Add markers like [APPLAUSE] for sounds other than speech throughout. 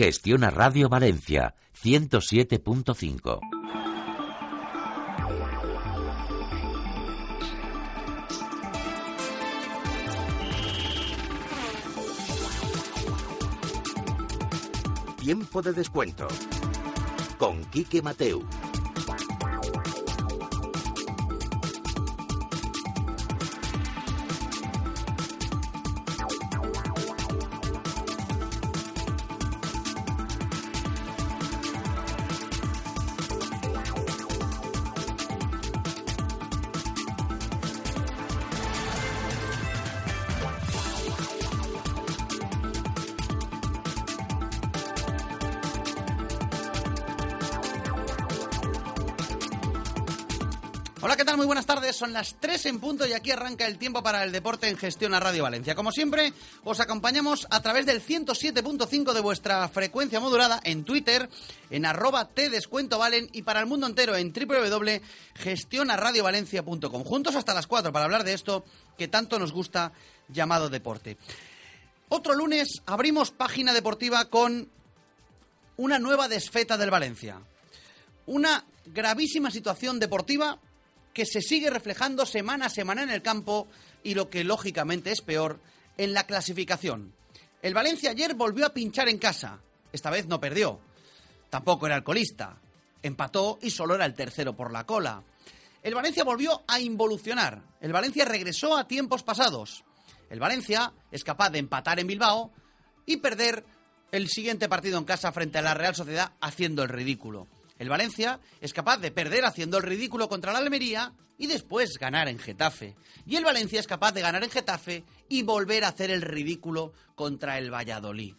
Gestiona Radio Valencia 107.5. Tiempo de descuento. Con Quique Mateu. Son las 3 en punto y aquí arranca el tiempo para el deporte en gestión a Radio Valencia. Como siempre, os acompañamos a través del 107.5 de vuestra frecuencia modulada en Twitter, en arroba y para el mundo entero en www.gestionaradiovalencia.com. Juntos hasta las 4 para hablar de esto que tanto nos gusta llamado deporte. Otro lunes abrimos página deportiva con una nueva desfeta del Valencia. Una gravísima situación deportiva que se sigue reflejando semana a semana en el campo y lo que lógicamente es peor, en la clasificación. El Valencia ayer volvió a pinchar en casa. Esta vez no perdió. Tampoco era alcoholista. Empató y solo era el tercero por la cola. El Valencia volvió a involucionar. El Valencia regresó a tiempos pasados. El Valencia es capaz de empatar en Bilbao y perder el siguiente partido en casa frente a la Real Sociedad haciendo el ridículo. El Valencia es capaz de perder haciendo el ridículo contra la Almería y después ganar en Getafe. Y el Valencia es capaz de ganar en Getafe y volver a hacer el ridículo contra el Valladolid.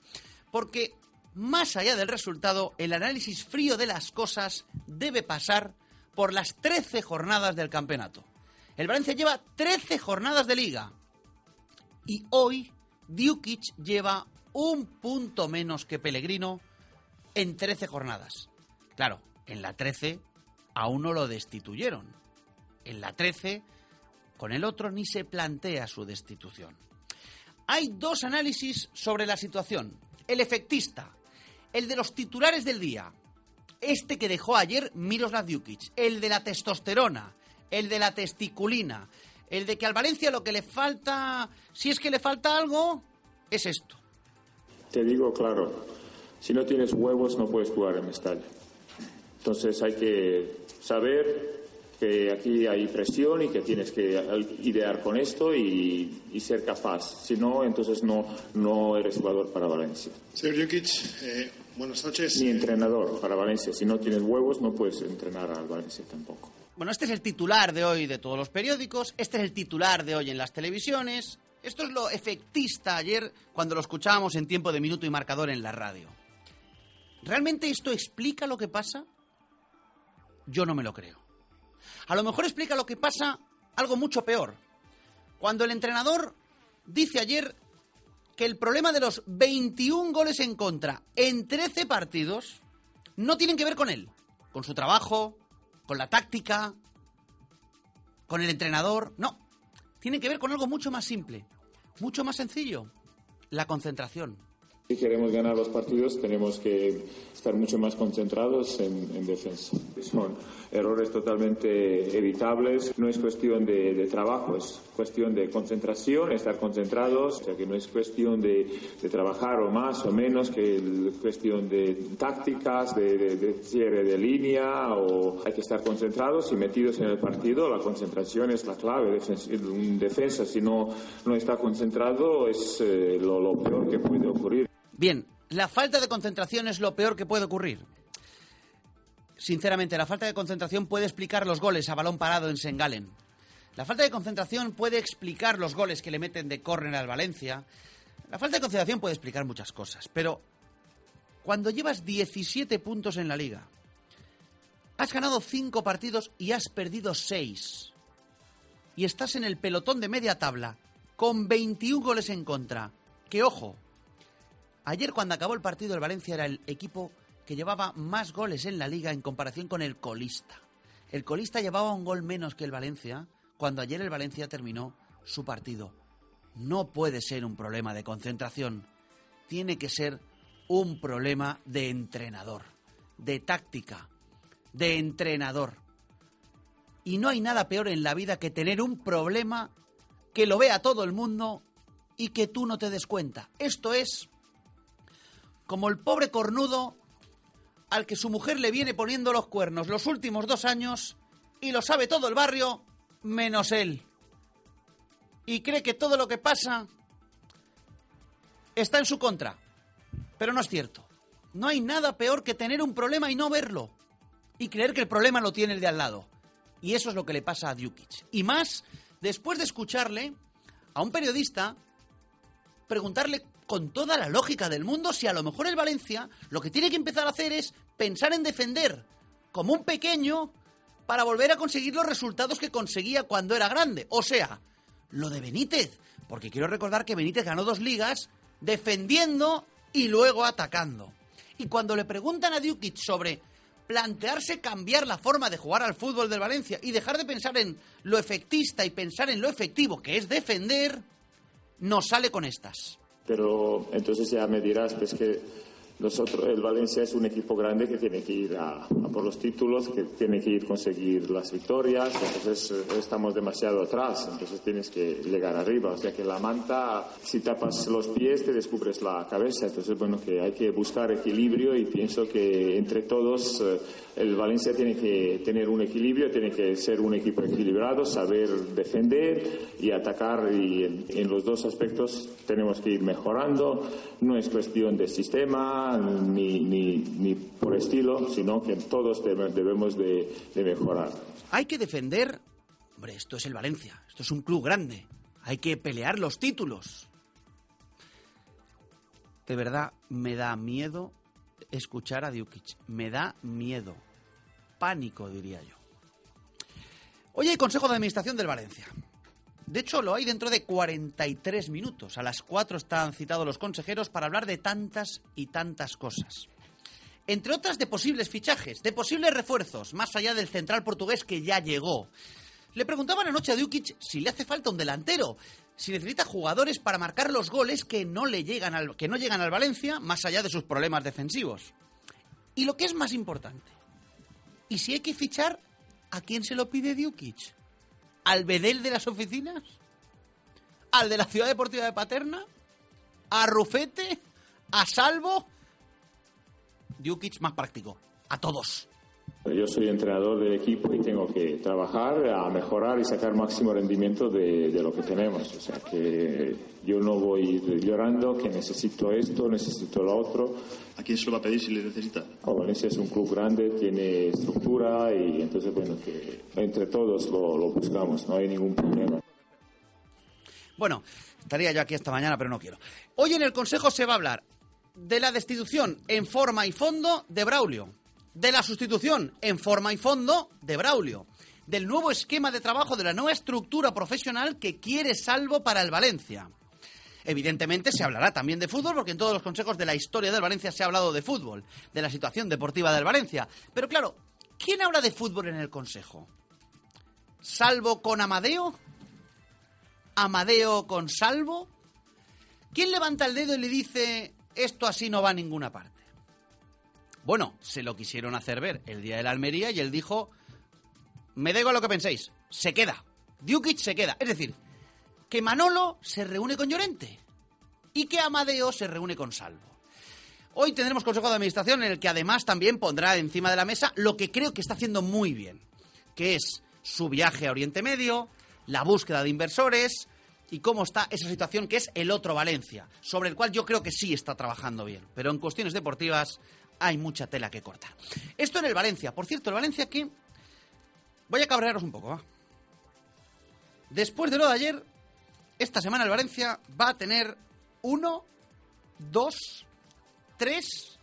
Porque más allá del resultado, el análisis frío de las cosas debe pasar por las 13 jornadas del campeonato. El Valencia lleva 13 jornadas de liga. Y hoy Dukic lleva un punto menos que Pellegrino en 13 jornadas. Claro, en la 13 a uno lo destituyeron. En la 13, con el otro ni se plantea su destitución. Hay dos análisis sobre la situación. El efectista, el de los titulares del día, este que dejó ayer Miroslav Djukic, el de la testosterona, el de la testiculina, el de que al Valencia lo que le falta, si es que le falta algo, es esto. Te digo claro, si no tienes huevos no puedes jugar en Mestalla. Entonces hay que saber que aquí hay presión y que tienes que idear con esto y, y ser capaz. Si no, entonces no, no eres jugador para Valencia. Señor Jukic, eh, buenas noches. Ni entrenador para Valencia. Si no tienes huevos no puedes entrenar al Valencia tampoco. Bueno, este es el titular de hoy de todos los periódicos, este es el titular de hoy en las televisiones, esto es lo efectista ayer cuando lo escuchábamos en tiempo de minuto y marcador en la radio. ¿Realmente esto explica lo que pasa? Yo no me lo creo. A lo mejor explica lo que pasa algo mucho peor. Cuando el entrenador dice ayer que el problema de los 21 goles en contra en 13 partidos no tienen que ver con él, con su trabajo, con la táctica, con el entrenador. No, tienen que ver con algo mucho más simple, mucho más sencillo, la concentración. Si queremos ganar los partidos tenemos que estar mucho más concentrados en, en defensa. Son errores totalmente evitables. No es cuestión de, trabajo, es cuestión de concentración, estar concentrados. O sea que no es cuestión de, trabajar o más o menos, que es cuestión de tácticas, de, de, cierre de línea. O hay que estar concentrados y metidos en el partido. La concentración es la clave. Un defensa si no, no está concentrado es eh, lo, lo peor que puede ocurrir. Bien, la falta de concentración es lo peor que puede ocurrir. Sinceramente, la falta de concentración puede explicar los goles a balón parado en Sengalen. La falta de concentración puede explicar los goles que le meten de córner al Valencia. La falta de concentración puede explicar muchas cosas, pero cuando llevas 17 puntos en la liga, has ganado 5 partidos y has perdido 6, y estás en el pelotón de media tabla con 21 goles en contra, que ojo, ayer cuando acabó el partido el Valencia era el equipo que llevaba más goles en la liga en comparación con el colista. El colista llevaba un gol menos que el Valencia cuando ayer el Valencia terminó su partido. No puede ser un problema de concentración, tiene que ser un problema de entrenador, de táctica, de entrenador. Y no hay nada peor en la vida que tener un problema que lo vea todo el mundo y que tú no te des cuenta. Esto es como el pobre cornudo al que su mujer le viene poniendo los cuernos los últimos dos años y lo sabe todo el barrio menos él. Y cree que todo lo que pasa está en su contra. Pero no es cierto. No hay nada peor que tener un problema y no verlo. Y creer que el problema lo tiene el de al lado. Y eso es lo que le pasa a Djukic. Y más después de escucharle a un periodista preguntarle con toda la lógica del mundo si a lo mejor el Valencia lo que tiene que empezar a hacer es pensar en defender como un pequeño para volver a conseguir los resultados que conseguía cuando era grande. O sea, lo de Benítez. Porque quiero recordar que Benítez ganó dos ligas defendiendo y luego atacando. Y cuando le preguntan a Dukic sobre plantearse cambiar la forma de jugar al fútbol del Valencia y dejar de pensar en lo efectista y pensar en lo efectivo, que es defender, no sale con estas. Pero entonces ya me dirás, pues que nosotros, el Valencia es un equipo grande que tiene que ir a, por los títulos, que tiene que ir conseguir las victorias, entonces eh, estamos demasiado atrás, entonces tienes que llegar arriba. O sea que la manta, si tapas los pies, te descubres la cabeza. Entonces, bueno, que hay que buscar equilibrio y pienso que entre todos eh, el Valencia tiene que tener un equilibrio, tiene que ser un equipo equilibrado, saber defender y atacar y en, en los dos aspectos tenemos que ir mejorando. No es cuestión de sistema, ni, ni, ni por estilo, sino que todos debemos de, de mejorar. Hay que defender. Hombre, esto es el Valencia. Esto es un club grande. Hay que pelear los títulos. De verdad, me da miedo escuchar a Djukic. Me da miedo. Pánico, diría yo. Hoy hay Consejo de Administración del Valencia. De hecho, lo hay dentro de 43 minutos. A las 4 están citados los consejeros para hablar de tantas y tantas cosas. Entre otras de posibles fichajes, de posibles refuerzos, más allá del central portugués que ya llegó. Le preguntaban anoche a Dukic si le hace falta un delantero, si necesita jugadores para marcar los goles que no, le llegan al, que no llegan al Valencia, más allá de sus problemas defensivos. Y lo que es más importante, ¿y si hay que fichar, a quién se lo pide Dukic? ¿Al Bedel de las oficinas? ¿Al de la Ciudad Deportiva de Paterna? ¿A Rufete? ¿A Salvo? Djukic más práctico. A todos. Yo soy entrenador del equipo y tengo que trabajar a mejorar y sacar máximo rendimiento de, de, lo que tenemos. O sea que yo no voy llorando que necesito esto, necesito lo otro. ¿A quién se lo va a pedir si le necesita? Oh, Valencia es un club grande, tiene estructura y entonces bueno que entre todos lo, lo buscamos, no hay ningún problema. Bueno, estaría yo aquí esta mañana, pero no quiero. Hoy en el Consejo se va a hablar de la destitución en forma y fondo de Braulio de la sustitución en forma y fondo de Braulio, del nuevo esquema de trabajo, de la nueva estructura profesional que quiere Salvo para el Valencia. Evidentemente se hablará también de fútbol, porque en todos los consejos de la historia del Valencia se ha hablado de fútbol, de la situación deportiva del Valencia. Pero claro, ¿quién habla de fútbol en el consejo? ¿Salvo con Amadeo? ¿Amadeo con Salvo? ¿Quién levanta el dedo y le dice esto así no va a ninguna parte? Bueno, se lo quisieron hacer ver el día de la Almería y él dijo, me da lo que penséis, se queda. Djukic se queda. Es decir, que Manolo se reúne con Llorente y que Amadeo se reúne con Salvo. Hoy tendremos Consejo de Administración en el que además también pondrá encima de la mesa lo que creo que está haciendo muy bien, que es su viaje a Oriente Medio, la búsqueda de inversores y cómo está esa situación que es el otro Valencia, sobre el cual yo creo que sí está trabajando bien. Pero en cuestiones deportivas hay mucha tela que cortar. Esto en el Valencia. Por cierto, el Valencia que... Voy a cabrearos un poco, ¿va? Después de lo de ayer, esta semana el Valencia va a tener uno, dos, tres,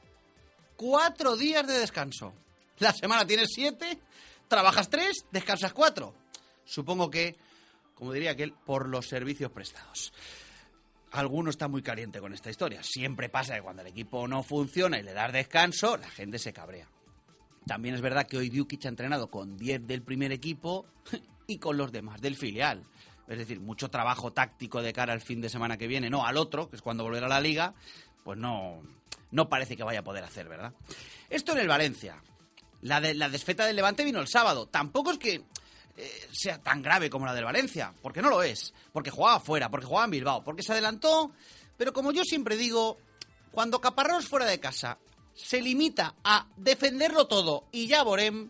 cuatro días de descanso. La semana tienes siete, trabajas tres, descansas cuatro. Supongo que, como diría aquel, por los servicios prestados. Alguno está muy caliente con esta historia. Siempre pasa que cuando el equipo no funciona y le das descanso, la gente se cabrea. También es verdad que hoy Dukic ha entrenado con 10 del primer equipo [LAUGHS] y con los demás del filial. Es decir, mucho trabajo táctico de cara al fin de semana que viene, no al otro, que es cuando volverá a la liga, pues no, no parece que vaya a poder hacer, ¿verdad? Esto en el Valencia. La, de, la desfeta del Levante vino el sábado. Tampoco es que eh, sea tan grave como la del Valencia, porque no lo es, porque jugaba fuera, porque jugaba en Bilbao, porque se adelantó, pero como yo siempre digo, cuando Caparrós fuera de casa se limita a defenderlo todo y ya Borem,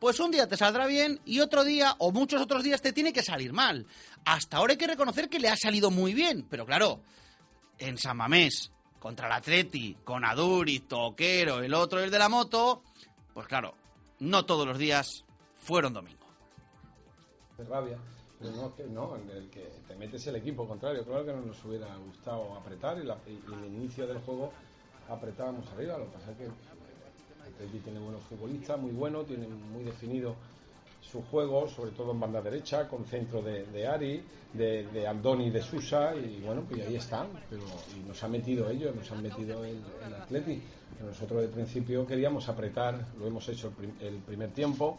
pues un día te saldrá bien y otro día o muchos otros días te tiene que salir mal. Hasta ahora hay que reconocer que le ha salido muy bien, pero claro, en San Mamés, contra el Atleti, con Aduri, Toquero, el otro el de la moto, pues claro, no todos los días fueron domingo. De rabia, pero no, que no, en el que te metes el equipo contrario. Claro que no nos hubiera gustado apretar y, la, el inicio del juego apretábamos arriba. Lo que pasa es que el Atleti tiene buenos futbolistas, muy buenos, tiene muy definido su juego, sobre todo en banda derecha, con centro de, de Ari, de, de, Andoni, de Susa, y bueno, pues ahí están, pero y nos han metido ellos, nos han metido el, el Atleti. Nosotros de principio queríamos apretar, lo hemos hecho el, prim, el primer tiempo,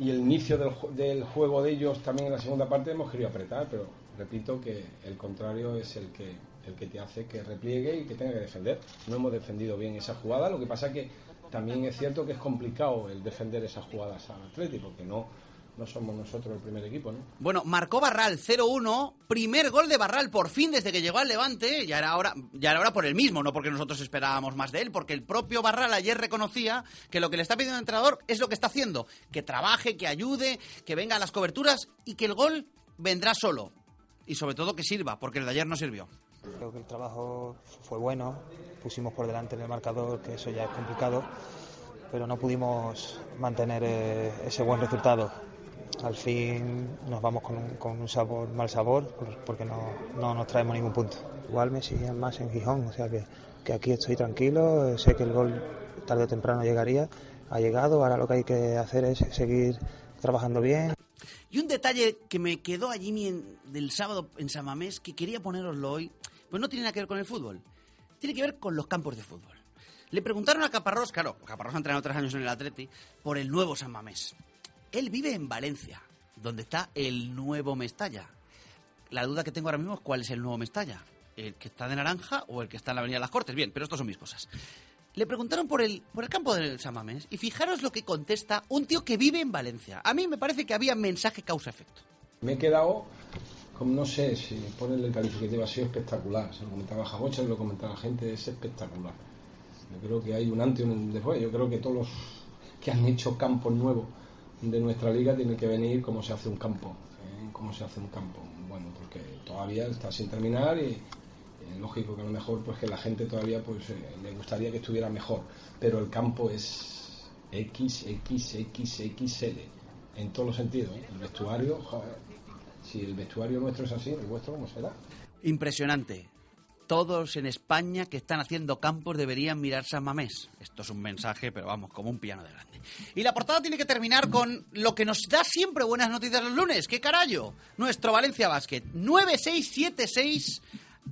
y el inicio del, del, juego de ellos también en la segunda parte hemos querido apretar, pero repito que el contrario es el que, el que te hace que repliegue y que tenga que defender. No hemos defendido bien esa jugada, lo que pasa que también es cierto que es complicado el defender esas jugadas al Atlético, porque no, no somos nosotros el primer equipo, ¿no? Bueno, marcó Barral 0-1, primer gol de Barral por fin desde que llegó al Levante, ya era hora, ya era hora por el mismo, no porque nosotros esperábamos más de él, porque el propio Barral ayer reconocía que lo que le está pidiendo el entrenador es lo que está haciendo, que trabaje, que ayude, que venga a las coberturas y que el gol vendrá solo y sobre todo que sirva, porque el de ayer no sirvió. Creo que el trabajo fue bueno, pusimos por delante en el marcador, que eso ya es complicado, pero no pudimos mantener eh, ese buen resultado. Al fin nos vamos con un, con un sabor, mal sabor, porque no, no, nos traemos ningún punto. Igual me siguen más en Gijón, o sea que, que aquí estoy tranquilo, sé que el gol tarde o temprano llegaría, ha llegado, ahora lo que hay que hacer es seguir trabajando bien. Y un detalle que me quedó allí en, del sábado en San Mamés, que quería poneroslo hoy, pues no tiene nada que ver con el fútbol. Tiene que ver con los campos de fútbol. Le preguntaron a Caparrós, claro, Caparrós ha entrenado tres años en el Atleti, por el nuevo San Mamés. Él vive en Valencia, donde está el nuevo Mestalla. La duda que tengo ahora mismo es cuál es el nuevo Mestalla. ¿El que está de naranja o el que está en la Avenida de las Cortes? Bien, pero estas son mis cosas. Le preguntaron por el, por el campo del San Mamés y fijaros lo que contesta un tío que vive en Valencia. A mí me parece que había mensaje causa-efecto. Me he quedado no sé si ponerle el calificativo ha sido espectacular. Se lo comentaba Jabocha, se lo comentaba la gente, es espectacular. Yo creo que hay un antes y un después. Yo creo que todos los que han hecho campos nuevos de nuestra liga tienen que venir cómo se hace un campo. ¿eh? Cómo se hace un campo. Bueno, porque todavía está sin terminar y es lógico que a lo mejor pues que la gente todavía pues eh, le gustaría que estuviera mejor. Pero el campo es XXXXL en todos los sentidos. ¿eh? El vestuario, joder, si el vestuario nuestro es así, el vuestro cómo será. Impresionante. Todos en España que están haciendo campos deberían mirar San Mamés. Esto es un mensaje, pero vamos, como un piano de grande. Y la portada tiene que terminar con lo que nos da siempre buenas noticias los lunes. ¿Qué carajo? Nuestro Valencia Basket. 9-6-7-6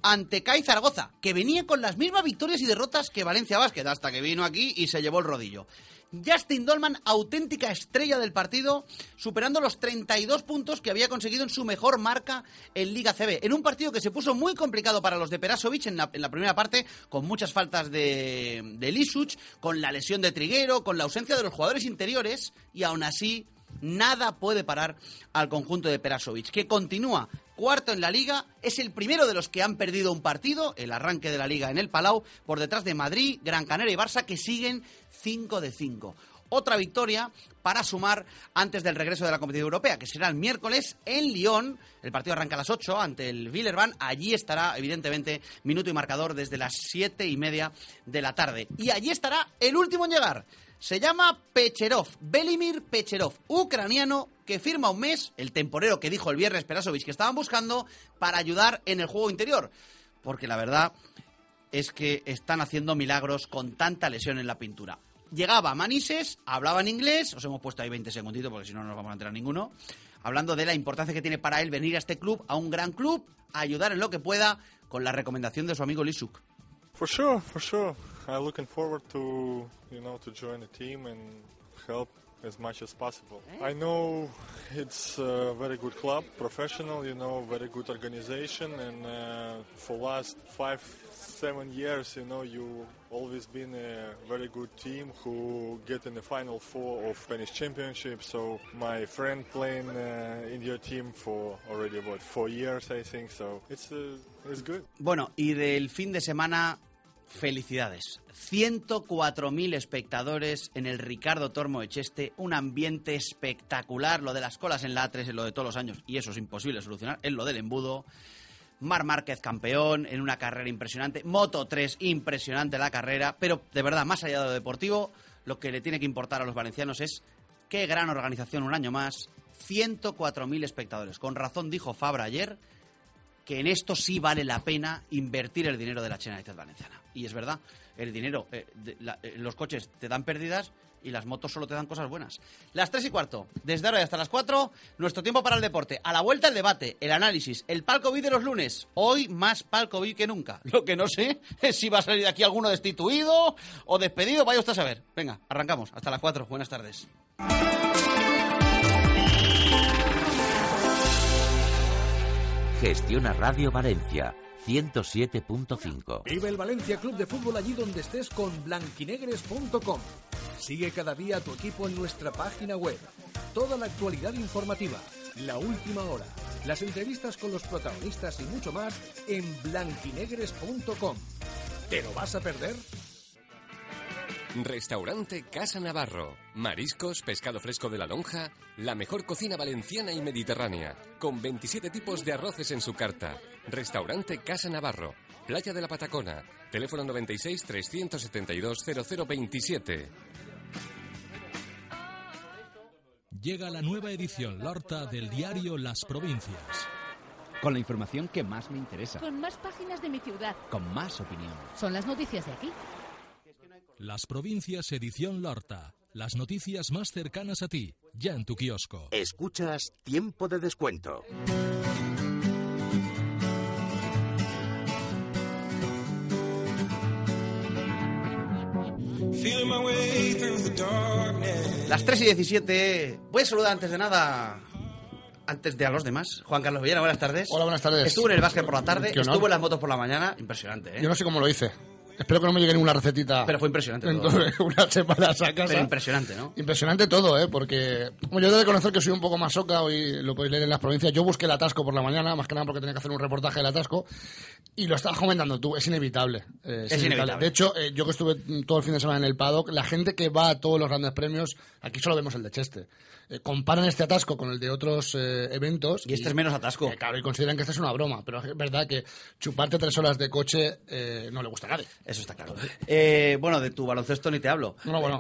ante CAI Zaragoza, que venía con las mismas victorias y derrotas que Valencia Basket, hasta que vino aquí y se llevó el rodillo. Justin Dolman, auténtica estrella del partido, superando los 32 puntos que había conseguido en su mejor marca en Liga CB. En un partido que se puso muy complicado para los de Perasovic en la, en la primera parte, con muchas faltas de, de Lisuch, con la lesión de Triguero, con la ausencia de los jugadores interiores, y aún así nada puede parar al conjunto de Perasovic, que continúa cuarto en la liga, es el primero de los que han perdido un partido, el arranque de la liga en el Palau, por detrás de Madrid, Gran Canaria y Barça, que siguen 5 de 5. otra victoria para sumar antes del regreso de la competición europea, que será el miércoles en Lyon. El partido arranca a las 8 ante el Villerban. Allí estará, evidentemente, minuto y marcador desde las 7 y media de la tarde. Y allí estará el último en llegar. Se llama Pecherov, Belimir Pecherov, ucraniano que firma un mes, el temporero que dijo el viernes Perasovic que estaban buscando, para ayudar en el juego interior. Porque la verdad es que están haciendo milagros con tanta lesión en la pintura. Llegaba Manises, hablaba en inglés, os hemos puesto ahí 20 segunditos porque si no no nos vamos a enterar ninguno, hablando de la importancia que tiene para él venir a este club, a un gran club, a ayudar en lo que pueda, con la recomendación de su amigo Lisuk. For sure, for sure. I'm looking forward to, you know, to join the team and help as much as possible. I know it's a very good club, professional, you know, very good organization, and uh, for last five, seven years, you know, you always been a very good team who get in the final four of Spanish Championship. So my friend playing uh, in your team for already about four years, I think. So it's uh, it's good. Bueno, y del fin de semana Felicidades. 104.000 espectadores en el Ricardo Tormo Echeste, un ambiente espectacular. Lo de las colas en la A3 es lo de todos los años y eso es imposible solucionar. Es lo del embudo. Mar Márquez campeón en una carrera impresionante. Moto 3, impresionante la carrera. Pero de verdad, más allá de lo deportivo, lo que le tiene que importar a los valencianos es qué gran organización un año más. 104.000 espectadores. Con razón dijo Fabra ayer que en esto sí vale la pena invertir el dinero de la Generalitat Valenciana. Y es verdad, el dinero, eh, eh, los coches te dan pérdidas y las motos solo te dan cosas buenas. Las tres y cuarto, desde ahora y hasta las cuatro, nuestro tiempo para el deporte. A la vuelta el debate, el análisis, el palco de los lunes. Hoy más palco que nunca. [LAUGHS] Lo que no sé es si va a salir de aquí alguno destituido o despedido, vaya usted a saber. Venga, arrancamos. Hasta las cuatro. Buenas tardes. Gestiona Radio Valencia 107.5. Vive el Valencia Club de Fútbol allí donde estés con blanquinegres.com. Sigue cada día a tu equipo en nuestra página web. Toda la actualidad informativa, la última hora, las entrevistas con los protagonistas y mucho más en blanquinegres.com. ¿Te lo vas a perder? Restaurante Casa Navarro. Mariscos, pescado fresco de la lonja, la mejor cocina valenciana y mediterránea, con 27 tipos de arroces en su carta. Restaurante Casa Navarro. Playa de la Patacona. Teléfono 96 372 0027. Llega la nueva edición Lorta del diario Las Provincias. Con la información que más me interesa. Con más páginas de mi ciudad. Con más opinión. Son las noticias de aquí. Las Provincias Edición Lorta. Las noticias más cercanas a ti, ya en tu kiosco. Escuchas Tiempo de Descuento. Las 3 y 17. Voy a saludar antes de nada antes de a los demás. Juan Carlos Villena, buenas tardes. Hola, buenas tardes. Estuvo en el básquet por la tarde, estuvo en las motos por la mañana. Impresionante, ¿eh? Yo no sé cómo lo hice. Espero que no me llegue ninguna recetita. Pero fue impresionante. En todo, unas semanas a casa. Pero impresionante, ¿no? Impresionante todo, ¿eh? Porque como yo debo de conocer que soy un poco más soca, hoy lo podéis leer en las provincias. Yo busqué el atasco por la mañana, más que nada porque tenía que hacer un reportaje del atasco. Y lo estabas comentando tú, es inevitable. Eh, es, inevitable. De hecho, eh, yo que estuve todo el fin de semana en el paddock, la gente que va a todos los grandes premios, aquí solo vemos el de Cheste. Eh, comparan este atasco con el de otros eh, eventos. Y este es menos atasco. claro, y consideran que esta es una broma, pero es verdad que chuparte tres horas de coche eh, no le gusta a nadie. Eso está claro. bueno, de tu baloncesto ni te hablo. bueno.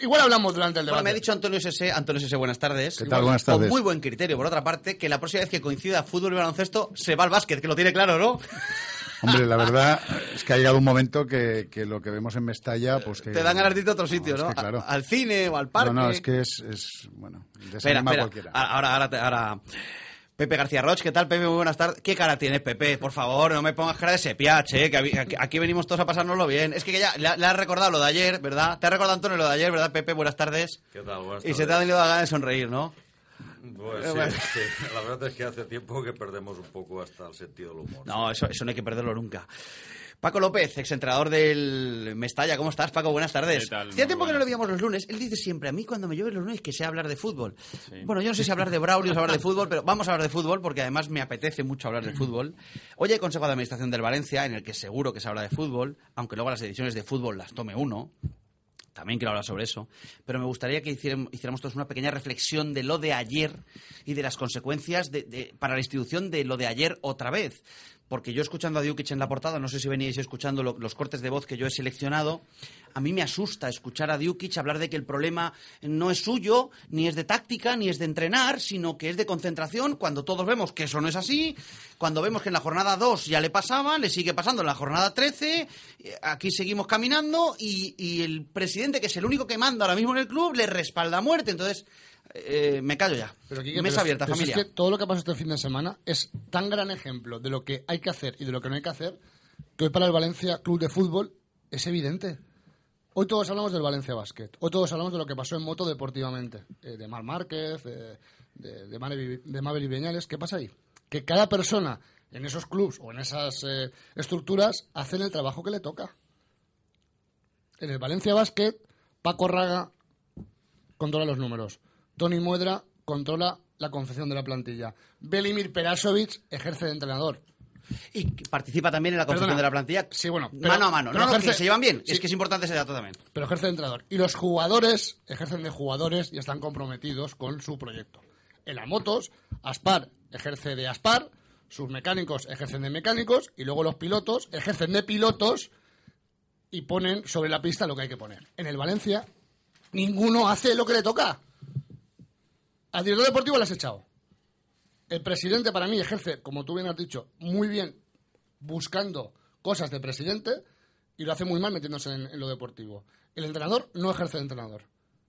igual hablamos durante el debate. Bueno, me ha dicho Antonio Sese, Antonio Sese, buenas tardes. ¿Qué tal? Buenas tardes. Con muy buen criterio, por otra parte, que la próxima vez que coincida fútbol y baloncesto se va al básquet, que lo tiene claro, ¿no? Hombre, la verdad es que ha llegado un momento que, que lo que vemos en Mestalla, pues que... Te dan ganas de irte a otro sitio, ¿no? claro. al cine o al parque. No, no, es que es, es bueno, espera, espera. cualquiera. Ahora, ahora, ahora... Pepe García Roch, ¿qué tal, Pepe? Muy buenas tardes. ¿Qué cara tienes, Pepe? Por favor, no me pongas cara de sepiache, ¿eh? que aquí venimos todos a pasárnoslo bien. Es que ya le, has recordado lo de ayer, ¿verdad? Te ha recordado Antonio lo de ayer, ¿verdad, Pepe? Buenas tardes. ¿Qué tal? Buenas tardes. Y se te ha tenido la gana de sonreír, ¿no? Pues sí, la verdad es que hace tiempo que perdemos un poco hasta el sentido del humor. No, eso, eso no hay que perderlo nunca. Paco López, exentrenador del Mestalla. ¿Cómo estás, Paco? Buenas tardes. ¿Qué tal? Hacía tiempo que no lo veíamos los lunes. Él dice siempre, a mí cuando me llueve los lunes que sé hablar de fútbol. Bueno, yo no sé si hablar de Braulio o hablar de fútbol, pero vamos a hablar de fútbol porque además me apetece mucho hablar de fútbol. Hoy hay Consejo de Administración del Valencia en el que seguro que se habla de fútbol, aunque luego las ediciones de fútbol las tome uno también quiero hablar sobre eso, pero me gustaría que hiciéramos, todos una pequeña reflexión de lo de ayer y de las consecuencias de- para la institución de lo de ayer otra vez. Porque yo escuchando a Diukic en la portada, no sé si veníais escuchando lo- los cortes de voz que yo he seleccionado, a mí me asusta escuchar a Diukic hablar de que el problema no es suyo, ni es de táctica, ni es de entrenar, sino que es de concentración, cuando todos vemos que eso no es así, cuando vemos que en la jornada 2 ya le pasaba, le sigue pasando en la jornada 13, eh, aquí seguimos caminando y, y el presidente, que es el único que manda ahora mismo en el club, le respalda a muerte. Entonces, eh, me callo ya. Pero, Quique, Mesa pero- abierta, pero familia. es que todo lo que pasó este fin de semana es tan gran ejemplo de lo que hay que hacer y de lo que no hay que hacer que hoy para el Valencia Club de Fútbol es evidente. Hoy todos hablamos del Valencia Basket. Hoy todos hablamos de lo que pasó en moto deportivamente. Eh, de Mar Márquez, eh, de, de, Mabel, de Mabel y Viñales. ¿Qué pasa ahí? Que cada persona en esos clubs o en esas eh, estructuras hacen el trabajo que le toca. En el Valencia Basket, Paco Raga controla los números. Tony Muedra controla la confección de la plantilla. Belimir Perasovic ejerce de entrenador. Y participa también en la confección Perdona. de la plantilla. Sí, bueno. pero- mano a mano. No, no, ejerce- que se llevan bien. sí, Es que es importante ese dato también. pero ejerce de entrenador. Y los jugadores ejercen de jugadores y están comprometidos con su proyecto. En las motos, Aspar ejerce de Aspar, sus mecánicos ejercen de mecánicos y luego los pilotos ejercen de pilotos y ponen sobre la pista lo que hay que poner. En el Valencia, ninguno hace lo que le toca. Al director deportivo le has echado. El presidente para mí ejerce, como tú bien has dicho, muy bien buscando cosas de presidente y lo hace muy mal metiéndose en, en lo deportivo. El entrenador no ejerce de entrenador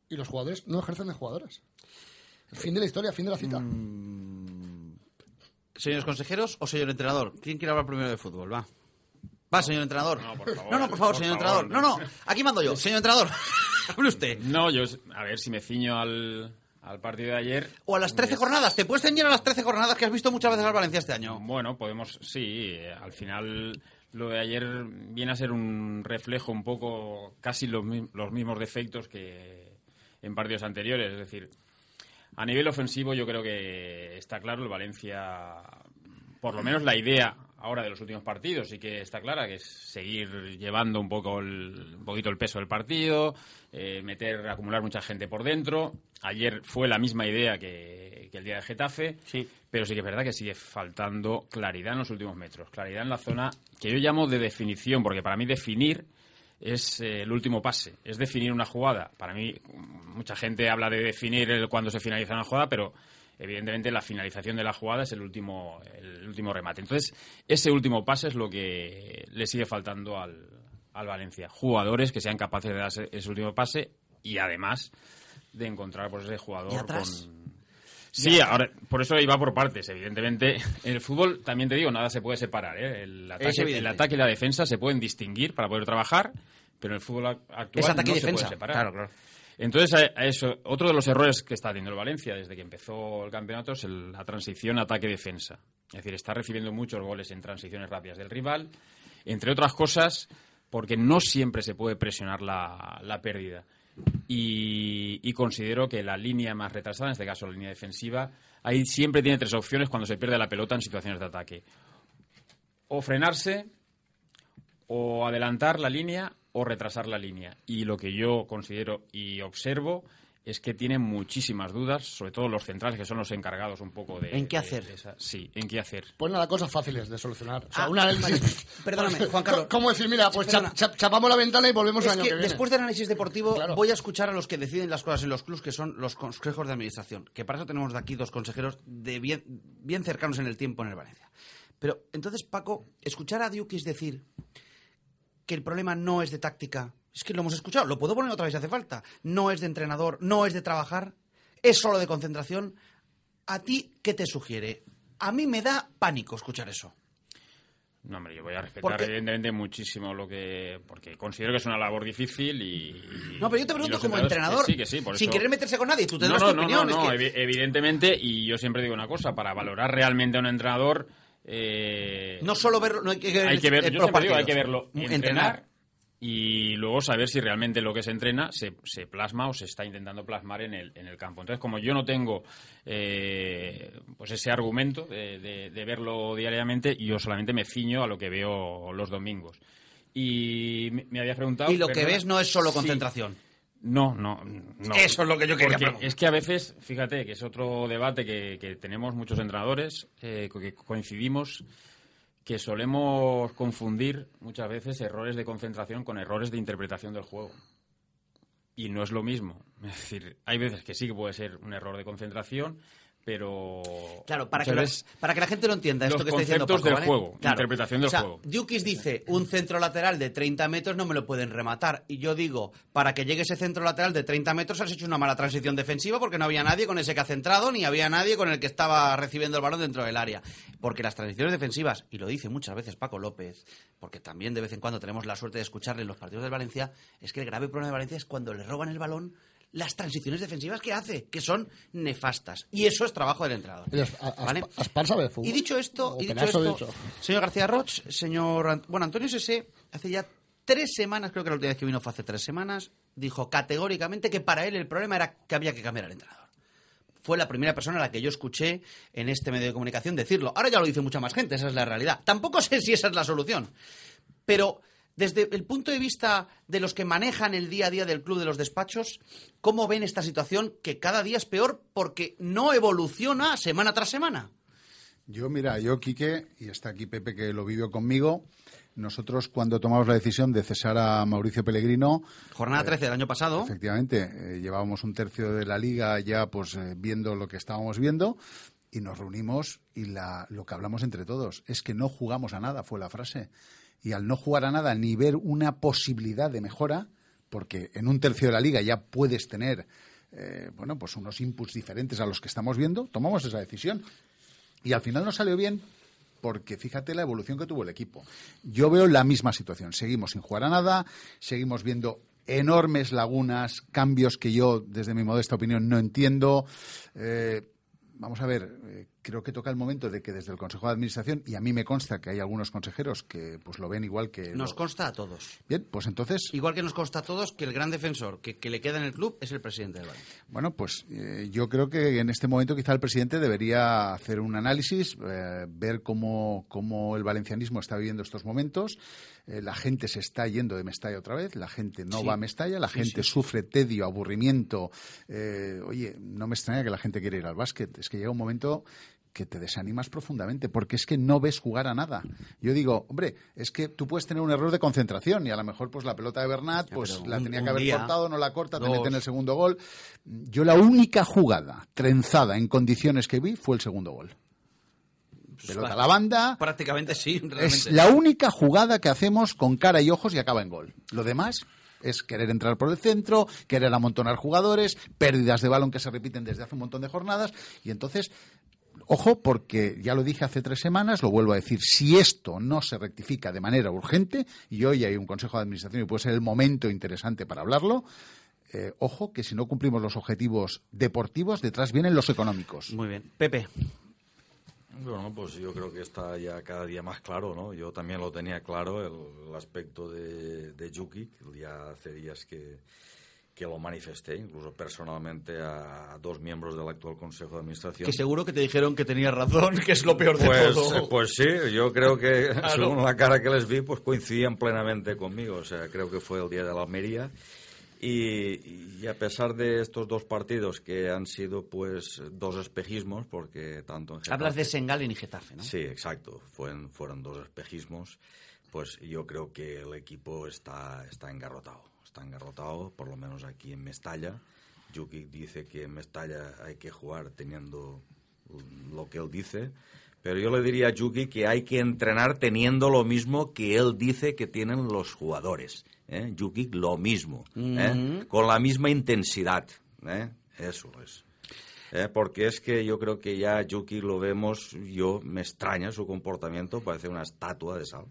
y los jugadores no ejercen de jugadores. Fin de la historia, fin de la cita. Mm. Señores consejeros o señor entrenador. ¿Quién quiere hablar primero de fútbol? Va. Va, señor entrenador. No, por favor. no, por favor, Por señor favor, entrenador. No, no, aquí mando yo. Señor entrenador, [LAUGHS] hable usted. No, yo, a ver si me ciño al, al partido de ayer. O a las 13 jornadas. ¿Te puedes ceñir a las 13 jornadas que has visto muchas veces al Valencia este año? Bueno, podemos, sí, eh, al final lo de ayer viene a ser un reflejo un poco, casi los, los mismos defectos que en partidos anteriores. Es decir, a nivel ofensivo yo creo que está claro el Valencia, por lo menos la idea ahora de los últimos partidos sí que está clara, que es seguir llevando un poco el, un poquito el peso del partido, eh, meter, acumular mucha gente por dentro. Ayer fue la misma idea que, que el día de Getafe, pero sí que es verdad que sigue faltando claridad en los últimos metros, claridad en la zona que yo llamo de definición, porque para mí definir es eh, el último pase, es definir una jugada. Para mí, mucha gente habla de definir el, cuando se finaliza una jugada, pero evidentemente la finalización de la jugada es el último, el último remate. Entonces, ese último pase es lo que le sigue faltando al, al Valencia. Jugadores que sean capaces de dar ese, último pase y además de encontrar pues, ese jugador ¿Y atrás? con... Sí, ahora, por eso iba por partes, evidentemente. En el fútbol, también te digo, nada se puede separar. ¿eh? El, ataque, el ataque y la defensa se pueden distinguir para poder trabajar, pero en el fútbol ac- actual Es ataque no y se defensa. puede separar. Claro, claro. Entonces, eso, otro de los errores que está teniendo el Valencia desde que empezó el campeonato es la transición ataque-defensa. Es decir, está recibiendo muchos goles en transiciones rápidas del rival, entre otras cosas, porque no siempre se puede presionar la, la pérdida. Y, y considero que la línea más retrasada, en este caso la línea defensiva, ahí siempre tiene tres opciones cuando se pierde la pelota en situaciones de ataque. O frenarse, o adelantar la línea o retrasar la línea. Y lo que yo considero y observo es que tienen muchísimas dudas, sobre todo los centrales, que son los encargados un poco de... ¿En qué hacer? de esa- sí, en qué hacer. Pues nada, cosas fáciles de solucionar. O sea, Ah, un análisis. [LAUGHS] Perdóname, Juan Carlos. ¿Cómo decir? Mira, pues Perdona. chap- chap- chapamos la ventana y volvemos Es al año que que viene. después del análisis deportivo voy a escuchar a los que deciden las cosas en los clubs, que son los consejos de administración. Que para eso tenemos de aquí dos consejeros de bien, bien cercanos en el tiempo en el Valencia. Pero entonces, Paco, escuchar a Diukis decir que el problema no es de táctica, es que lo hemos escuchado, lo puedo poner otra vez si hace falta, no es de entrenador, no es de trabajar, es solo de concentración. ¿A ti qué te sugiere? A mí me da pánico escuchar eso. No, hombre, yo voy a respetar Porque- evidentemente muchísimo lo que... Porque considero que es una labor difícil y... No, pero yo te pregunto como entrenador, que sí, que sí, por sin eso- querer meterse con nadie, tú no, tu no, opinión. No, es no, que- evi- evidentemente, y yo siempre digo una cosa, para valorar realmente a un entrenador... eh, No solo verlo, no hay que ver, hay que ver, el- yo digo, hay que verlo Entrenar. entrenar y luego saber si realmente lo que se entrena se, se plasma o se está intentando plasmar en el, en el campo. Entonces, como yo no tengo eh, pues ese argumento de, de- de verlo diariamente, yo solamente me ciño a lo que veo los domingos. Y me me habías preguntado... Y lo que ves no es solo Sí. No, no, no. Eso es lo que yo quería Porque preguntar. Es que a veces, fíjate, que es otro debate que, que tenemos muchos entrenadores, eh, que coincidimos, que solemos confundir muchas veces errores de concentración con errores de interpretación del juego. Y no es lo mismo. Es decir, hay veces que sí que puede ser un error de concentración, pero... Claro, para que, para que la gente lo entienda, esto los que está diciendo conceptos Paco, del ¿vale? juego, Claro. interpretación del O sea, juego. Dukis dice, un centro lateral de 30 metros no me lo pueden rematar. Y yo digo, para que llegue ese centro lateral de 30 metros has hecho una mala transición defensiva porque no había nadie con ese que ha centrado, ni había nadie con el que estaba recibiendo el balón dentro del área. Porque las transiciones defensivas, y lo dice muchas veces Paco López, porque también de vez en cuando tenemos la suerte de escucharle en los partidos del Valencia, es que el grave problema de Valencia es cuando le roban el balón las transiciones defensivas que hace, que son nefastas. Y eso es trabajo del entrenador. ¿Vale? Y dicho esto, y dicho esto dicho. señor García Roch, señor... Bueno, Antonio Sese, hace ya tres semanas, creo que la última vez que vino fue hace tres semanas, dijo categóricamente que para él el problema era que había que cambiar al entrenador. Fue la primera persona a la que yo escuché en este medio de comunicación decirlo. Ahora ya lo dice mucha más gente, esa es la realidad. Tampoco sé si esa es la solución. Pero desde el punto de vista de los que manejan el día a día del club de los despachos, ¿cómo ven esta situación que cada día es peor porque no evoluciona semana tras semana? Yo, mira, yo, Quique, y está aquí Pepe que lo vivió conmigo, nosotros cuando tomamos la decisión de cesar a Mauricio Pellegrino... Jornada 13 del año pasado. Efectivamente, eh, llevábamos un tercio de la liga ya pues eh, viendo lo que estábamos viendo y nos reunimos y la, lo que hablamos entre todos es que no jugamos a nada, fue la frase. Y al no jugar a nada ni ver una posibilidad de mejora, porque en un tercio de la liga ya puedes tener eh, bueno, pues unos inputs diferentes a los que estamos viendo, tomamos esa decisión. Y al final no salió bien porque fíjate la evolución que tuvo el equipo. Yo veo la misma situación. Seguimos sin jugar a nada, seguimos viendo enormes lagunas, cambios que yo, desde mi modesta opinión, no entiendo. Eh, vamos a ver, eh, creo que toca el momento de que desde el Consejo de Administración, y a mí me consta que hay algunos consejeros que pues lo ven igual que... Nos lo- consta a todos. Bien, pues entonces... Igual que nos consta a todos que el gran defensor que, que le queda en el club es el presidente del Valencia. Bueno, pues eh, yo creo que en este momento quizá el presidente debería hacer un análisis, eh, ver cómo, cómo el valencianismo está viviendo estos momentos. Eh, la gente se está yendo de Mestalla otra vez, la gente no Sí. va a Mestalla, la Sí, gente sí, sufre tedio, aburrimiento. Oye, no me extraña que la gente quiera ir al básquet. Es que llega un momento que te desanimas profundamente, porque es que no ves jugar a nada. Yo digo, hombre, es que tú puedes tener un error de concentración y a lo mejor pues la pelota de Bernat pues la un- tenía que haber día, cortado, no la corta, te dos. meten el segundo gol. Yo la única jugada trenzada en condiciones que vi fue el segundo gol. Pelota a la banda. Prácticamente sí, realmente. Es la única jugada que hacemos con cara y ojos y acaba en gol. Lo demás es querer entrar por el centro, querer amontonar jugadores, pérdidas de balón que se repiten desde hace un montón de jornadas. Y entonces, ojo, porque ya lo dije hace tres semanas, lo vuelvo a decir, si esto no se rectifica de manera urgente, y hoy hay un Consejo de Administración y puede ser el momento interesante para hablarlo, eh, ojo que si no cumplimos los objetivos deportivos, detrás vienen los económicos. Muy bien. Pepe. Bueno, pues yo creo que está ya cada día más claro, ¿no? Yo también lo tenía claro, el, el aspecto de, de Yuki, ya hace días que, que lo manifesté, incluso personalmente a, dos miembros del actual Consejo de Administración. Que seguro que te dijeron que tenías razón, que es lo peor de Pues, todo. pues sí, yo creo que [LAUGHS] [LAUGHS] Claro. según la cara que les vi, pues coincidían plenamente conmigo. O sea, creo que fue el día de la Almería. Y, y a pesar de estos dos partidos que han sido pues dos espejismos, porque tanto en Hablas de Getafe- Sengalen y Getafe, ¿no? Sí, exacto. Fueron, fueron dos espejismos. Pues yo creo que el equipo está, está engarrotado. Está engarrotado, por lo menos aquí en Mestalla. Yuki dice que en Mestalla hay que jugar teniendo lo que él dice. Pero yo le diría a Yuki que hay que entrenar teniendo lo mismo que él dice que tienen los jugadores. ¿eh? Yuki, lo mismo. ¿eh? Con la misma intensidad. ¿eh? Eso es. ¿eh? porque es que yo creo que ya Yuki lo vemos, yo me extraña su comportamiento, parece una estatua de sal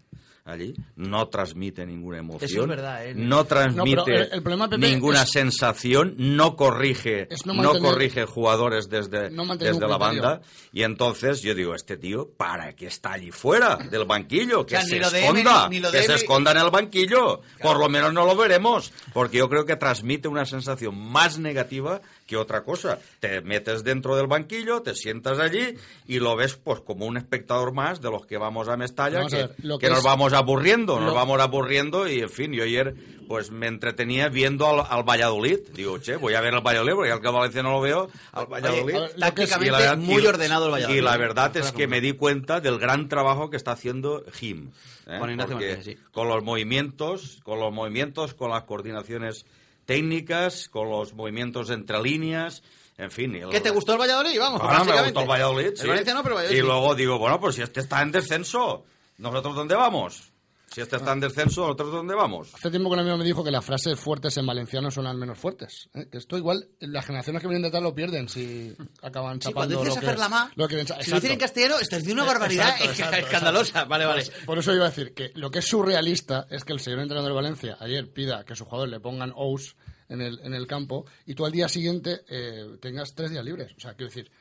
allí, no transmite ninguna emoción, Eso es verdad, ¿eh? no transmite No, pero el- el problema, Pepe, ninguna es- sensación, no corrige, no corrige jugadores desde, no desde la banda, y entonces yo digo, este tío, ¿para qué está allí fuera del banquillo? Que O sea, se esconda, M, que se esconda en el banquillo, por lo menos no lo veremos, porque yo creo que transmite una sensación más negativa que otra cosa. Te metes dentro del banquillo, te sientas allí y lo ves pues como un espectador más de los que vamos a Mestalla, Vamos a que, ver, que nos vamos a aburriendo, nos Lo- vamos aburriendo y, en fin, yo ayer pues me entretenía viendo al, al Valladolid. Digo, che, voy a ver al Valladolid, porque al que Valencia no lo veo, al Valladolid. Y tácticamente la verdad- muy y- ordenado el Valladolid. Y la verdad Fuera es que me di cuenta del gran trabajo que está haciendo Jim. ¿eh? Porque Martínez, sí. Con los movimientos, con los movimientos, con las coordinaciones técnicas, con los movimientos entre líneas, en fin. el- ¿Qué te gustó el Valladolid? Vamos, Ahora me gustó el Valladolid, El sí. Valencia no, pero el Y Valladolid sí. luego digo, bueno, pues si este está en descenso, ¿nosotros dónde vamos? Si este está en descenso, ¿nosotros dónde vamos? Hace tiempo que un amigo me dijo que las frases fuertes en valenciano son las menos fuertes. ¿eh? Que esto igual, las generaciones que vienen detrás lo pierden si acaban Sí, chapando cuando dices lo que, hacer la ma, lo que si lo dicen en castellano, estás diciendo una barbaridad Exacto, es- exacto, escandalosa. exacto. Vale, vale. Pues, por eso iba a decir que lo que es surrealista es que el señor entrenador de Valencia ayer pida que a su jugador le pongan Ous en el, en el campo y tú al día siguiente eh, tengas tres días libres. O sea, quiero decir,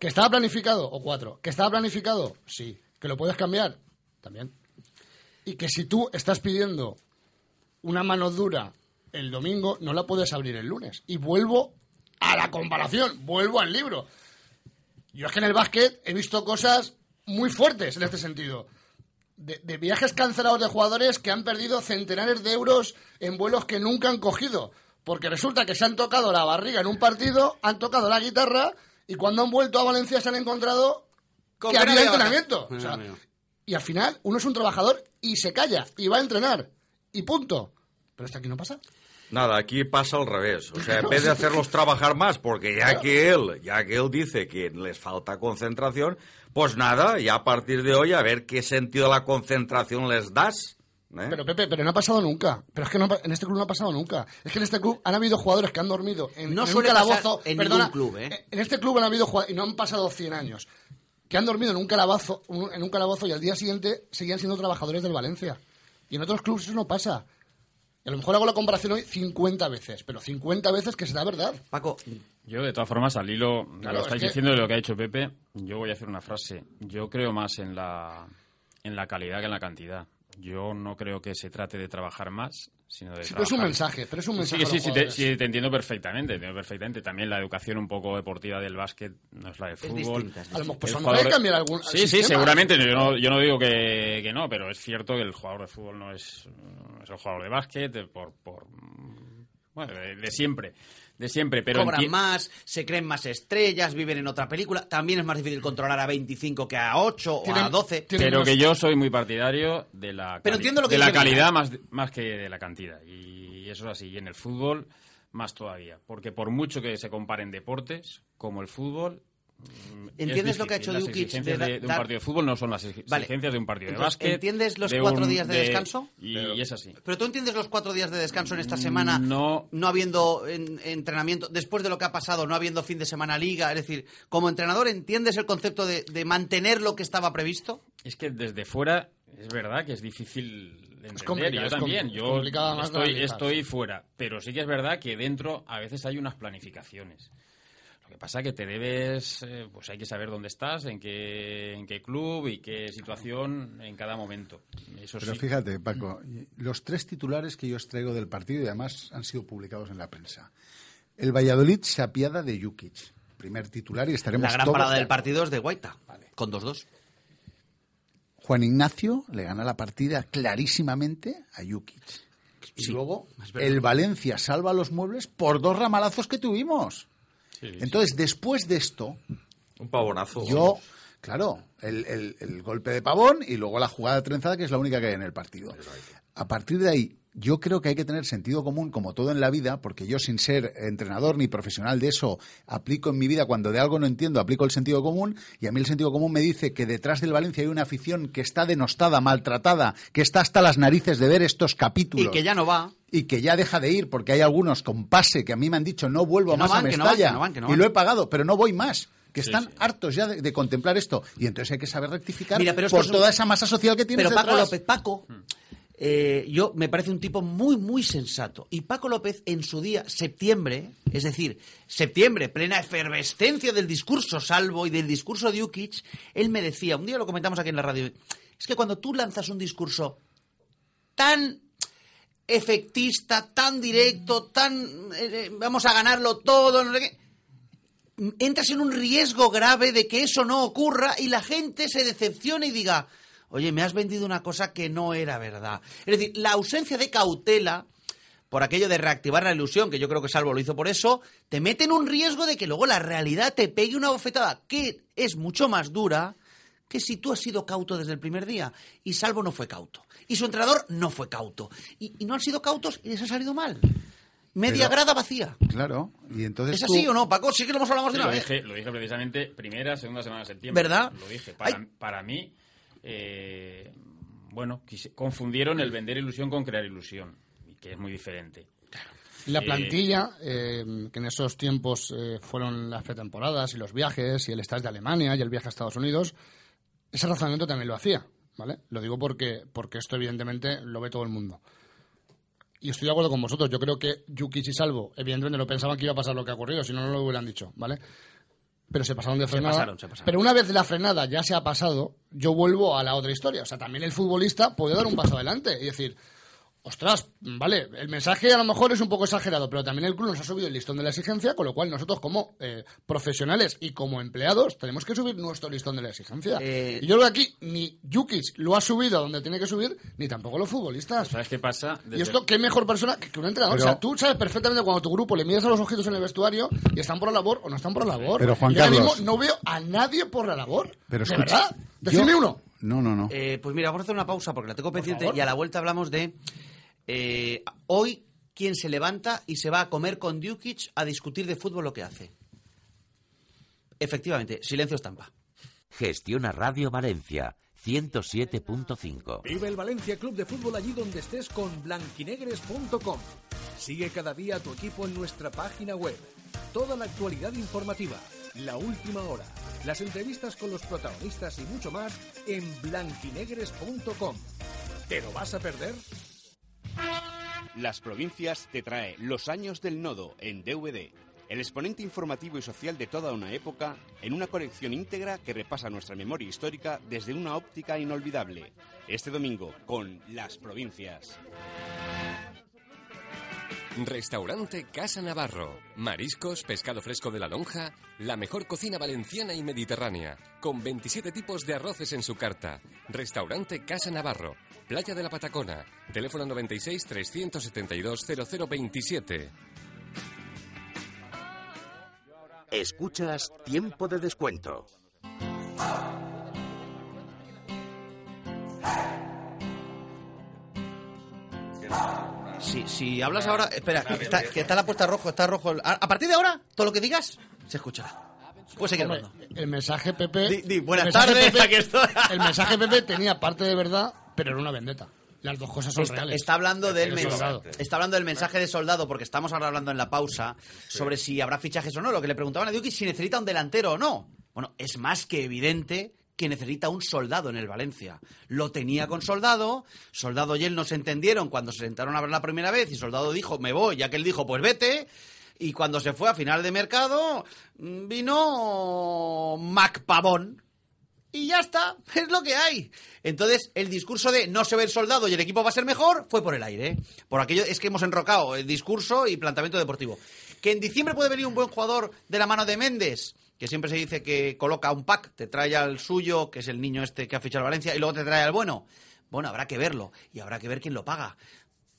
¿que estaba planificado? O cuatro. ¿Que estaba planificado? Sí. ¿Que lo puedes cambiar? También. Y que si tú estás pidiendo una mano dura el domingo, no la puedes abrir el lunes. Y vuelvo a la comparación, vuelvo al libro. Yo es que en el básquet he visto cosas muy fuertes en este sentido. De, de viajes cancelados de jugadores que han perdido centenares de euros en vuelos que nunca han cogido. Porque resulta que se han tocado la barriga en un partido, han tocado la guitarra y cuando han vuelto a Valencia se han encontrado Con que había entrenamiento. O sea. Y al final uno es un trabajador y se calla y va a entrenar. Y punto. Pero esto aquí no pasa. Nada, aquí pasa al revés. O sea, en vez de hacerlos trabajar más, porque ya que él, ya que él dice que les falta concentración, pues nada, ya a partir de hoy a ver qué sentido a la concentración les das. ¿eh? Pero Pepe, pero no ha pasado nunca. Pero es que no en este club no ha pasado nunca. Es que en este club han habido jugadores que han dormido en, No en un calabozo. pasar en perdona, ningún club, ¿eh? En este club han habido jugadores, y no han pasado 100 años, que han dormido en un en un calabozo y al día siguiente seguían siendo trabajadores del Valencia. Y en otros clubes eso no pasa. Y a lo mejor hago la comparación hoy 50 veces, pero 50 veces que será verdad. Paco, Yo, de todas formas, al hilo Claro, lo es estáis que- diciendo de lo que ha dicho Pepe, yo voy a hacer una frase. Yo creo más en la, en la calidad que en la cantidad. Yo no creo que se trate de trabajar más, sino de Sí, pero es un mensaje, pero es un mensaje Sí, a sí, los sí, te, jugadores. sí, te entiendo perfectamente, te entiendo perfectamente. También la educación un poco deportiva del básquet no es la del fútbol. distinta, es distinta. A lo mejor, pues, a lo mejor cambiar algún Sí, sí, seguramente. Yo no, yo no digo que, que no, pero es cierto que el jugador de fútbol no es, no es el jugador de básquet por, por bueno, de, de siempre, de siempre. Pero cobran enti- más, se creen más estrellas, viven en otra película. También es más difícil controlar a 25 que a 8 o a 12. Pero que yo soy muy partidario de la, Pero entiendo lo que de la calidad más, más que de la cantidad. Y eso es así. Y en el fútbol, más todavía. Porque por mucho que se comparen deportes, como el fútbol. Mm, ¿Entiendes es lo que ha hecho Las Dukic exigencias de de, de un dar- partido de fútbol no son las Vale. exigencias de un partido de Entonces, básquet. ¿entiendes los de cuatro un- días de descanso? Y, y es así. Pero tú entiendes los cuatro días de descanso en esta semana, no, habiendo en- entrenamiento, después de lo que ha pasado, no habiendo fin de semana liga, es decir, como entrenador, ¿entiendes el concepto de, de mantener lo que estaba previsto? Es que desde fuera es verdad que es difícil complicado, yo es también. yo estoy fuera. Pero sí que es verdad que dentro a veces hay unas planificaciones. Lo que pasa que te debes, eh, pues hay que saber dónde estás, en qué, en qué club y qué situación en cada momento. Eso Pero sí. fíjate, Paco, los tres titulares que yo os traigo del partido y además han sido publicados en la prensa. El Valladolid se apiada de Jukic. Primer titular y estaremos La gran todos parada de del partido es de Guaita, con 2-2. Juan Ignacio le gana la partida clarísimamente a Jukic. Y Sí, luego es el Valencia salva los muebles por dos ramalazos que tuvimos. Entonces, después de esto, Un pavonazo. yo, claro, el, el- el golpe de pavón y luego la jugada trenzada, que es la única que hay en el partido. A partir de ahí, yo creo que hay que tener sentido común, como todo en la vida, porque yo, sin ser entrenador ni profesional de eso, aplico en mi vida, cuando de algo no entiendo, aplico el sentido común, y a mí el sentido común me dice que detrás del Valencia hay una afición que está denostada, maltratada, que está hasta las narices de ver estos capítulos. Y que ya no va. Y que ya deja de ir, porque hay algunos con pase que a mí me han dicho no vuelvo Que no más van, a que no van, Mestalla. que no van, que no y lo he pagado, pero no voy más. Que Sí, están sí. hartos ya de, de contemplar esto. Y entonces hay que saber rectificar Mira, pero por es un- toda esa masa social que tienes Pero Paco detrás. López, Paco, eh, yo me parece un tipo muy, muy sensato. Y Paco López, en su día, septiembre, es decir, septiembre, plena efervescencia del discurso salvo y del discurso de Ukic, él me decía, un día lo comentamos aquí en la radio, es que cuando tú lanzas un discurso tan efectista, tan directo, tan eh, eh, vamos a ganarlo todo, no sé qué, entras en un riesgo grave de que eso no ocurra y la gente se decepcione y diga, oye, me has vendido una cosa que no era verdad. Es decir, la ausencia de cautela por aquello de reactivar la ilusión, que yo creo que Salvo lo hizo por eso, te mete en un riesgo de que luego la realidad te pegue una bofetada que es mucho más dura que si tú has sido cauto desde el primer día. Y Salvo no fue cauto. Y su entrenador no fue cauto. Y, y no han sido cautos y les ha salido mal. Media Pero- grada vacía. Claro, y entonces ¿Es tú- así o no, Paco? Sí que lo hemos hablado más de lo, una vez. dije, lo dije precisamente primera, segunda semana de septiembre. ¿Verdad? Lo dije. Para, para mí, eh, bueno, confundieron el vender ilusión con crear ilusión, que es muy diferente. La Eh, plantilla, eh, que en esos tiempos eh, fueron las pretemporadas y los viajes y el stage de Alemania y el viaje a Estados Unidos, ese razonamiento también lo hacía, ¿vale? Lo digo porque, porque esto evidentemente lo ve todo el mundo. Y estoy de acuerdo con vosotros. Yo creo que Jukic y Salvo, evidentemente no pensaban que iba a pasar lo que ha ocurrido, si no, no lo hubieran dicho, ¿vale? Pero se pasaron de Se frenada. pasaron, se pasaron. Pero una vez la frenada ya se ha pasado, yo vuelvo a la otra historia. O sea, también el futbolista puede dar un paso adelante y decir, ostras, vale, el mensaje a lo mejor es un poco exagerado, pero también el club nos ha subido el listón de la exigencia, con lo cual nosotros como eh, profesionales y como empleados tenemos que subir nuestro listón de la exigencia. Eh, y yo creo que aquí ni Jukic lo ha subido a donde tiene que subir, ni tampoco los futbolistas. ¿Sabes qué pasa? Y esto, qué mejor persona que un entrenador. Pero- o sea, tú sabes perfectamente cuando tu grupo le miras a los ojitos en el vestuario y están por la labor o no están por la labor. Pero, Juan y ahora Carlos- mismo no veo a nadie por la labor. Pero ¿De escucha, verdad? yo- Decidme uno. No, no, no. Eh, pues mira, vamos a hacer una pausa porque la tengo pendiente y a la vuelta hablamos de eh, hoy quién se levanta y se va a comer con Dukic a discutir de fútbol lo que hace. Efectivamente, silencio estampa. Gestiona Radio Valencia 107.5. Vive el Valencia Club de Fútbol allí donde estés con blanquinegres.com. Sigue cada día a tu equipo en nuestra página web. Toda la actualidad informativa, la última hora, las entrevistas con los protagonistas y mucho más en blanquinegres.com. ¿Te lo vas a perder? Las provincias te trae Los años del nodo en DVD. El exponente informativo y social de toda una época en una colección íntegra que repasa nuestra memoria histórica desde una óptica inolvidable. Este domingo con Las provincias. Restaurante Casa Navarro. Mariscos, pescado fresco de la lonja, la mejor cocina valenciana y mediterránea, con 27 tipos de arroces en su carta. Restaurante Casa Navarro. Playa de la Patacona. Teléfono 96 372 0027. Escuchas Tiempo de Descuento. Si, si hablas ahora, espera, que está, que está la puesta rojo, está rojo. el- A, a partir de ahora, todo lo que digas se escuchará. Puedes seguir Hombre, hablando. el mensaje Pepe. Di- di, buenas mensaje tardes, aquí estoy. el mensaje Pepe tenía parte de verdad, pero era una vendetta. Las dos cosas son Está, reales. está hablando del Pero mens- soldado. está hablando del mensaje de soldado porque estamos ahora hablando en la pausa sobre si habrá fichajes o no. Lo que le preguntaban a Duki si necesita un delantero o no. Bueno, es más que evidente que necesita un soldado en el Valencia. Lo tenía con Soldado, Soldado y él no se entendieron cuando se sentaron a hablar la primera vez y Soldado dijo, me voy, ya que él dijo, pues vete. Y cuando se fue a final de mercado, mm, vino Mac Pavón, y ya está, es lo que hay. Entonces, el discurso de no se ve el soldado y el equipo va a ser mejor fue por el aire. ¿eh? Por aquello es que hemos enrocado el discurso y planteamiento deportivo. Que en diciembre puede venir un buen jugador de la mano de Méndez, que siempre se dice que coloca un pack, te trae al suyo, que es el niño este que ha fichado al Valencia, y luego te trae al bueno. Bueno, habrá que verlo y habrá que ver quién lo paga.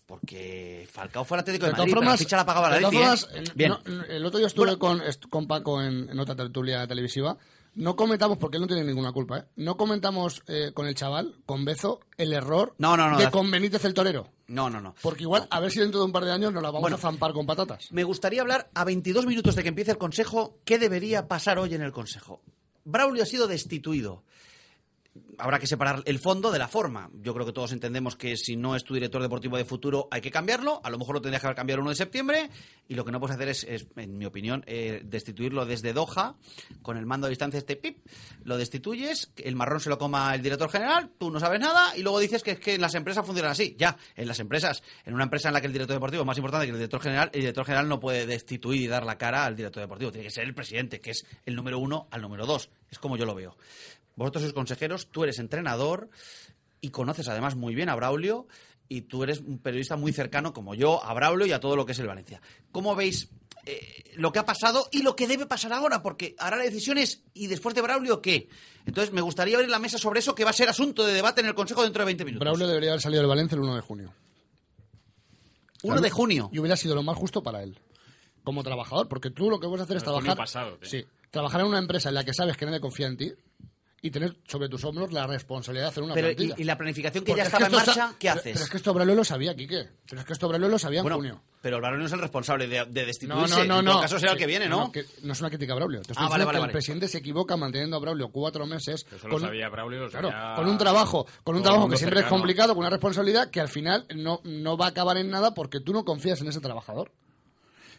Porque Falcao fue al Atlético de, De Madrid, pero la formas, ficha la pagaba la de todas Leti, ¿eh? formas, no, el otro día estuve con, con Paco en, en otra tertulia televisiva. No comentamos, porque él no tiene ninguna culpa, ¿eh? No comentamos eh, con el chaval, con Bezo, el error No, no, no, de la- con Benítez el torero. No, no, no. Porque igual, a ver si dentro de un par de años nos la vamos Bueno. a zampar con patatas. Me gustaría hablar a 22 minutos de que empiece el Consejo. ¿Qué debería pasar hoy en el Consejo? Braulio ha sido destituido. Habrá que separar el fondo de la forma. Yo creo que todos entendemos que si no es tu director deportivo de futuro hay que cambiarlo. A lo mejor lo tendrías que haber cambiado el 1 de septiembre. Y lo que no puedes hacer es, es, en mi opinión, eh, destituirlo desde Doha con el mando a distancia este pip. Lo destituyes, el marrón se lo coma el director general, tú no sabes nada y luego dices que es que en las empresas funcionan así. Ya, en las empresas, en una empresa en la que el director deportivo es más importante que el director general, el director general no puede destituir y dar la cara al director deportivo. Tiene que ser el presidente, que es el número uno al número dos. Es como yo lo veo. Vosotros sois consejeros, tú eres entrenador y conoces además muy bien a Braulio y tú eres un periodista muy cercano como yo a Braulio y a todo lo que es el Valencia. ¿Cómo veis eh, lo que ha pasado y lo que debe pasar ahora, porque ahora la decisión es, ¿y después de Braulio qué? Entonces me gustaría abrir la mesa sobre eso, que va a ser asunto de debate en el Consejo dentro de 20 minutos. Braulio debería haber salido del Valencia el 1 de junio. 1 de junio. Y hubiera sido lo más justo para él. Como trabajador, porque tú lo que vas a hacer es El trabajar. pasado, sí, trabajar en una empresa en la que sabes que nadie confía en ti y tener sobre tus hombros la responsabilidad de hacer una Pero, plantilla. y, y la planificación que Porque ya es que estaba en marcha, ¿qué haces? Pero es que esto Braulio lo sabía, Quique. Pero es que esto Braulio lo sabía bueno, en junio. pero Braulio no es el responsable de, de No, destituirse. no, no, en no. todo caso será el que viene, ¿no? que no es una crítica a Braulio. Te estoy Ah, vale, vale, que vale. el presidente se equivoca manteniendo a Braulio cuatro meses. Eso lo sabía Braulio, lo claro, con un trabajo, con un trabajo que siempre es complicado, con una responsabilidad que al final no, no va a acabar en nada porque tú no confías en ese trabajador.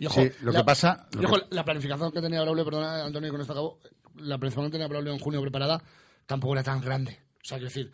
Y ojo, Sí, lo que pasa- lo y ojo, que- la planificación que tenía Braulio, perdona, Antonio, con esto acabo. La planificación que tenía Braulio en junio preparada tampoco era tan grande. O sea, quiero decir,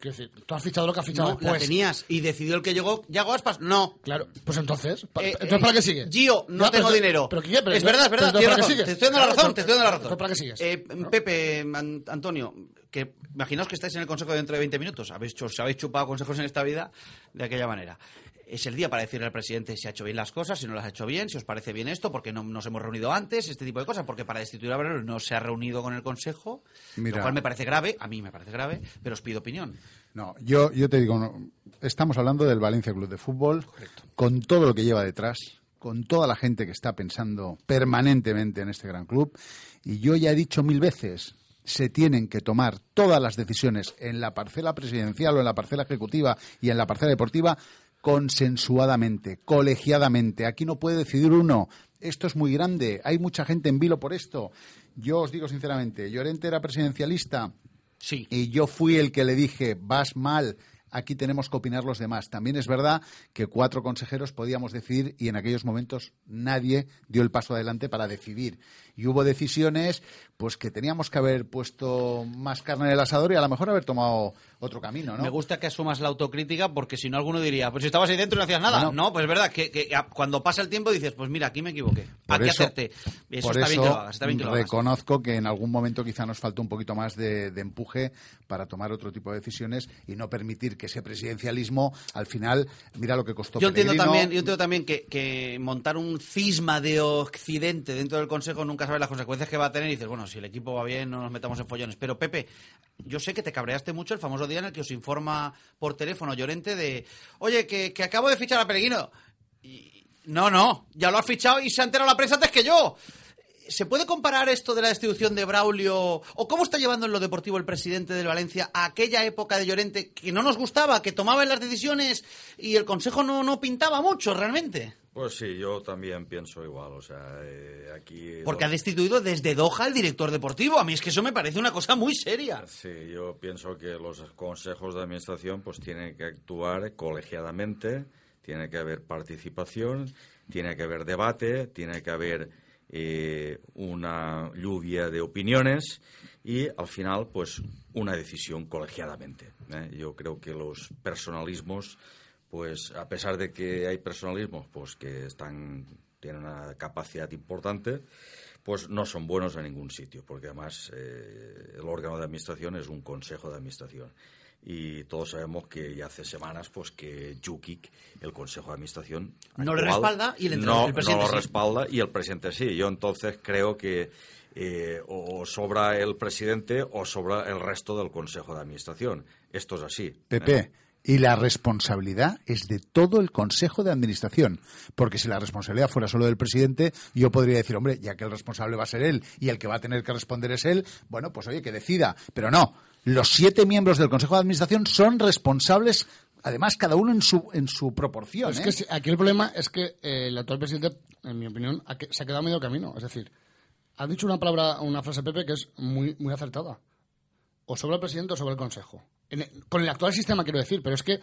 quiero decir, tú has fichado lo que has fichado No, la después. tenías y decidió el que llegó. ¿Yago Aspas? No. Claro, pues entonces, Eh, entonces eh, ¿para qué sigue? Gio, no tengo pero- dinero. pero, es verdad, es verdad, tienes ¿para razón. Te estoy dando la razón, te estoy dando la razón. ¿para qué sigues? Eh, Pepe, An- Antonio, que imaginaos que estáis en el consejo dentro de 20 minutos. Habéis, hecho- os habéis chupado consejos en esta vida de aquella manera. Es el día para decirle al presidente si ha hecho bien las cosas, si no las ha hecho bien, si os parece bien esto, porque no nos hemos reunido antes, este tipo de cosas, porque para destituir a Braulio no se ha reunido con el consejo, Mira. lo cual me parece grave, a mí me parece grave, pero os pido opinión. No, yo, yo te digo, no, estamos hablando del Valencia Club de Fútbol, con todo lo que lleva detrás, con toda la gente que está pensando permanentemente en este gran club, y yo ya he dicho mil veces, se tienen que tomar todas las decisiones en la parcela presidencial o en la parcela ejecutiva y en la parcela deportiva consensuadamente, colegiadamente. Aquí no puede decidir uno. Esto es muy grande. Hay mucha gente en vilo por esto. Yo os digo sinceramente, Llorente era presidencialista. Sí. Y yo fui el que le dije, vas mal, aquí tenemos que opinar los demás. También es verdad que cuatro consejeros podíamos decidir y en aquellos momentos nadie dio el paso adelante para decidir. Y hubo decisiones pues que teníamos que haber puesto más carne en el asador y a lo mejor haber tomado otro camino, ¿no? Me gusta que asumas la autocrítica porque si no alguno diría, pues si estabas ahí dentro y no hacías nada. No, pues es verdad que, cuando pasa el tiempo dices, pues mira, aquí me equivoqué. Por aquí eso- acerté. Eso Por está bien eso que lo hagas, está bien que lo hagas. reconozco que en algún momento quizá nos faltó un poquito más de, de empuje para tomar otro tipo de decisiones y no permitir que ese presidencialismo al final, mira lo que costó Yo entiendo también, yo entiendo también que, que montar un cisma de Occidente dentro del Consejo nunca sabes las consecuencias que va a tener y dices, bueno, si el equipo va bien, no nos metamos en follones. Pero Pepe, yo sé que te cabreaste mucho el famoso día en el que os informa por teléfono Llorente de, oye, que, que acabo de fichar a Pellegrino. Y, no, no, ya lo has fichado y se ha enterado la prensa antes que yo. ¿Se puede comparar esto de la destitución de Braulio o cómo está llevando en lo deportivo el presidente del Valencia a aquella época de Llorente que no nos gustaba, que tomaban las decisiones y el consejo no, no pintaba mucho realmente? Pues sí, yo también pienso igual, o sea, eh, aquí... Porque ha destituido desde Doha al director deportivo. A mí es que eso me parece una cosa muy seria. Sí, yo pienso que los consejos de administración pues tienen que actuar colegiadamente, tiene que haber participación, tiene que haber debate, tiene que haber eh, una lluvia de opiniones y al final pues una decisión colegiadamente. ¿eh? Yo creo que los personalismos pues a pesar de que hay personalismos pues que están tienen una capacidad importante pues no son buenos en ningún sitio porque además eh, el órgano de administración es un consejo de administración y todos sabemos que ya hace semanas pues que Jukic el consejo de administración No le respalda y el entrenador- no, el presidente no sí. lo respalda y el presidente sí yo entonces creo que eh, o sobra el presidente o sobra el resto del consejo de administración esto es así ¿eh? Y la responsabilidad es de todo el Consejo de Administración. Porque si la responsabilidad fuera solo del presidente, yo podría decir, hombre, ya que el responsable va a ser él y el que va a tener que responder es él, bueno, pues oye, que decida. Pero no, los siete miembros del Consejo de Administración son responsables, además, cada uno en su, en su proporción. Es ¿eh? que si- aquí el problema es que eh, el actual presidente, en mi opinión, ha que- se ha quedado a medio camino. Es decir, ha dicho una palabra, una frase Pepe que es muy, muy acertada. O sobre el presidente o sobre el consejo. En con el actual sistema quiero decir, pero es que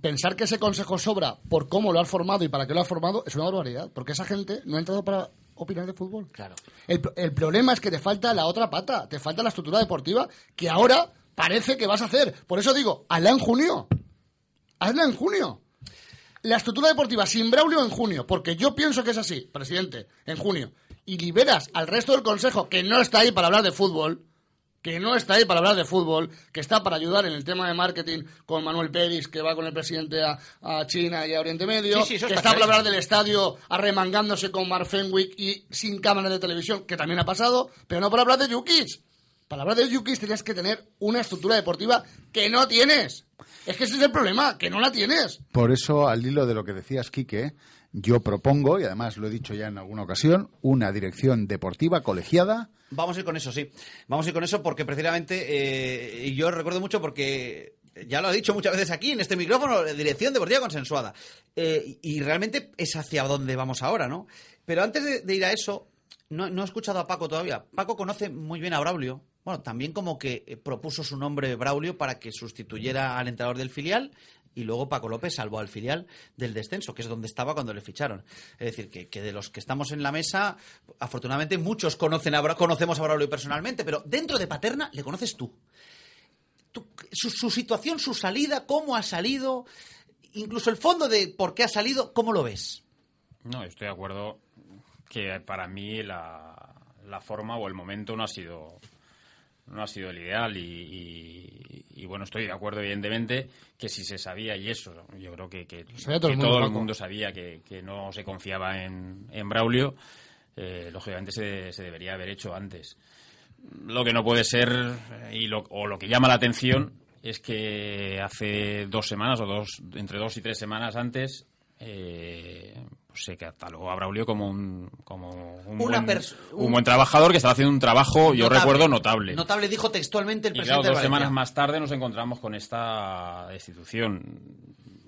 pensar que ese consejo sobra por cómo lo ha formado y para qué lo ha formado es una barbaridad. Porque esa gente no ha entrado para opinar de fútbol. Claro. El, el problema es que te falta la otra pata, te falta la estructura deportiva que ahora parece que vas a hacer. Por eso digo, hazla en junio. Hazla en junio. La estructura deportiva sin Braulio en junio, porque yo pienso que es así, presidente, en junio, y liberas al resto del consejo que no está ahí para hablar de fútbol, que no está ahí para hablar de fútbol, que está para ayudar en el tema de marketing con Manuel Pérez, que va con el presidente a, a China y a Oriente Medio, Sí, sí, eso que está para hablar del estadio arremangándose con Mark Fenwick y sin cámaras de televisión, que también ha pasado, pero no para hablar de Yukis. Para hablar de Yukis tienes que tener una estructura deportiva que no tienes. Es que ese es el problema, que no la tienes. Por eso, al hilo de lo que decías, Quique, yo propongo, y además lo he dicho ya en alguna ocasión, una dirección deportiva colegiada. Vamos a ir con eso, sí. Vamos a ir con eso porque precisamente, eh, yo recuerdo mucho porque ya lo he dicho muchas veces aquí en este micrófono, dirección deportiva consensuada. Eh, y realmente es hacia donde vamos ahora, ¿no? Pero antes de, de ir a eso, no, no he escuchado a Paco todavía. Paco conoce muy bien a Braulio. Bueno, también como que eh, propuso su nombre Braulio para que sustituyera al entrenador del filial y luego Paco López salvó al filial del descenso, que es donde estaba cuando le ficharon. Es decir, que, que de los que estamos en la mesa, afortunadamente muchos conocen a, conocemos a Braulio personalmente, pero dentro de Paterna le conoces tú. Su, situación, su salida, cómo ha salido, incluso el fondo de por qué ha salido, ¿cómo lo ves? No, estoy de acuerdo que para mí la, la forma o el momento no ha sido no ha sido el ideal y- y, bueno estoy de acuerdo evidentemente que si se sabía y eso yo creo que, todo que el mundo, todo el Paco. mundo sabía que, que no se confiaba en, en Braulio eh, lógicamente se, se debería haber hecho antes lo que no puede ser eh, y lo, o lo que llama la atención es que hace dos semanas o dos entre dos y tres semanas antes eh, pues se catalogó a Braulio como un como un, Una buen, un un- buen trabajador que estaba haciendo un trabajo yo recuerdo notable. Notable dijo textualmente el y presidente claro, dos de semanas más tarde nos encontramos con esta destitución.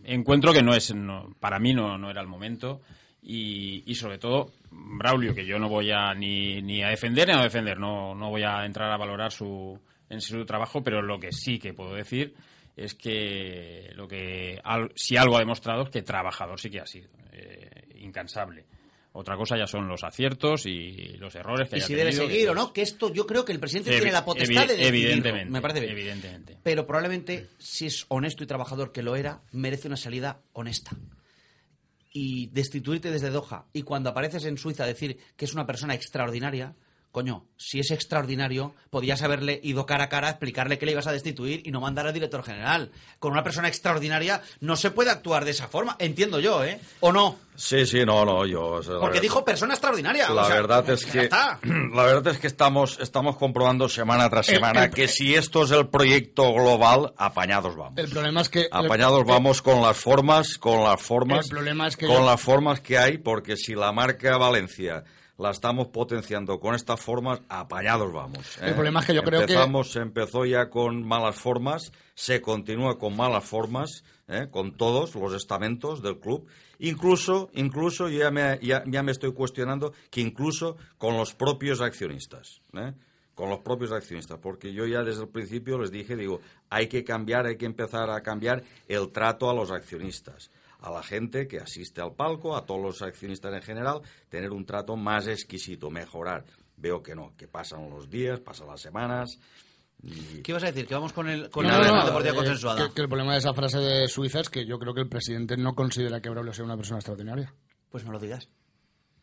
Encuentro que no es, no- para mí no, no era el momento y, y sobre todo Braulio, que yo no voy a ni, ni a defender ni a defender, no, no voy a entrar a valorar su, en su trabajo, pero lo que sí que puedo decir es que lo que al- si algo ha demostrado es que trabajador sí que ha sido. Eh, incansable. Otra cosa ya son los aciertos y los errores que Y haya si debe tenido, seguir o no, que esto yo creo que el presidente tiene la potestad de decidirlo. evidentemente, Me parece bien. evidentemente. Pero probablemente, si es honesto y trabajador que lo era, merece una salida honesta. Y destituirte desde Doha y cuando apareces en Suiza decir que es una persona extraordinaria, coño, si es extraordinario, podías haberle ido cara a cara a explicarle que le ibas a destituir y no mandar al director general. Con una persona extraordinaria no se puede actuar de esa forma, entiendo yo, ¿eh? ¿O no? Sí, sí, no, no, yo... o sea, la Porque verdad- dijo persona extraordinaria. La o sea, verdad es que está. [CLEARS THROAT] la verdad es que estamos estamos comprobando semana tras semana el- [COUGHS] que si esto es el proyecto global, apañados vamos. El problema es que... Apañados vamos con las formas, con las formas, El problema es que con yo- las formas que hay, porque si la marca Valencia la estamos potenciando con estas formas, apañados vamos. ¿eh? El problema es que yo creo que- Empezamos, se empezó ya con malas formas, se continúa con malas formas, ¿eh? con todos los estamentos del club. Incluso, incluso ya me, ya, ya me estoy cuestionando que incluso con los propios accionistas. ¿eh? con los propios accionistas, porque yo ya desde el principio les dije, digo, hay que cambiar, hay que empezar a cambiar el trato a los accionistas, a la gente que asiste al palco, a todos los accionistas en general, tener un trato más exquisito, mejorar. Veo que no, que pasan los días, pasan las semanas. y- ¿Qué ibas a decir? Que vamos con el con No, la no, no, eh, consensuada. Que, que el problema de esa frase de Suiza es que yo creo que el presidente no considera que Braulio sea una persona extraordinaria. Pues no lo digas.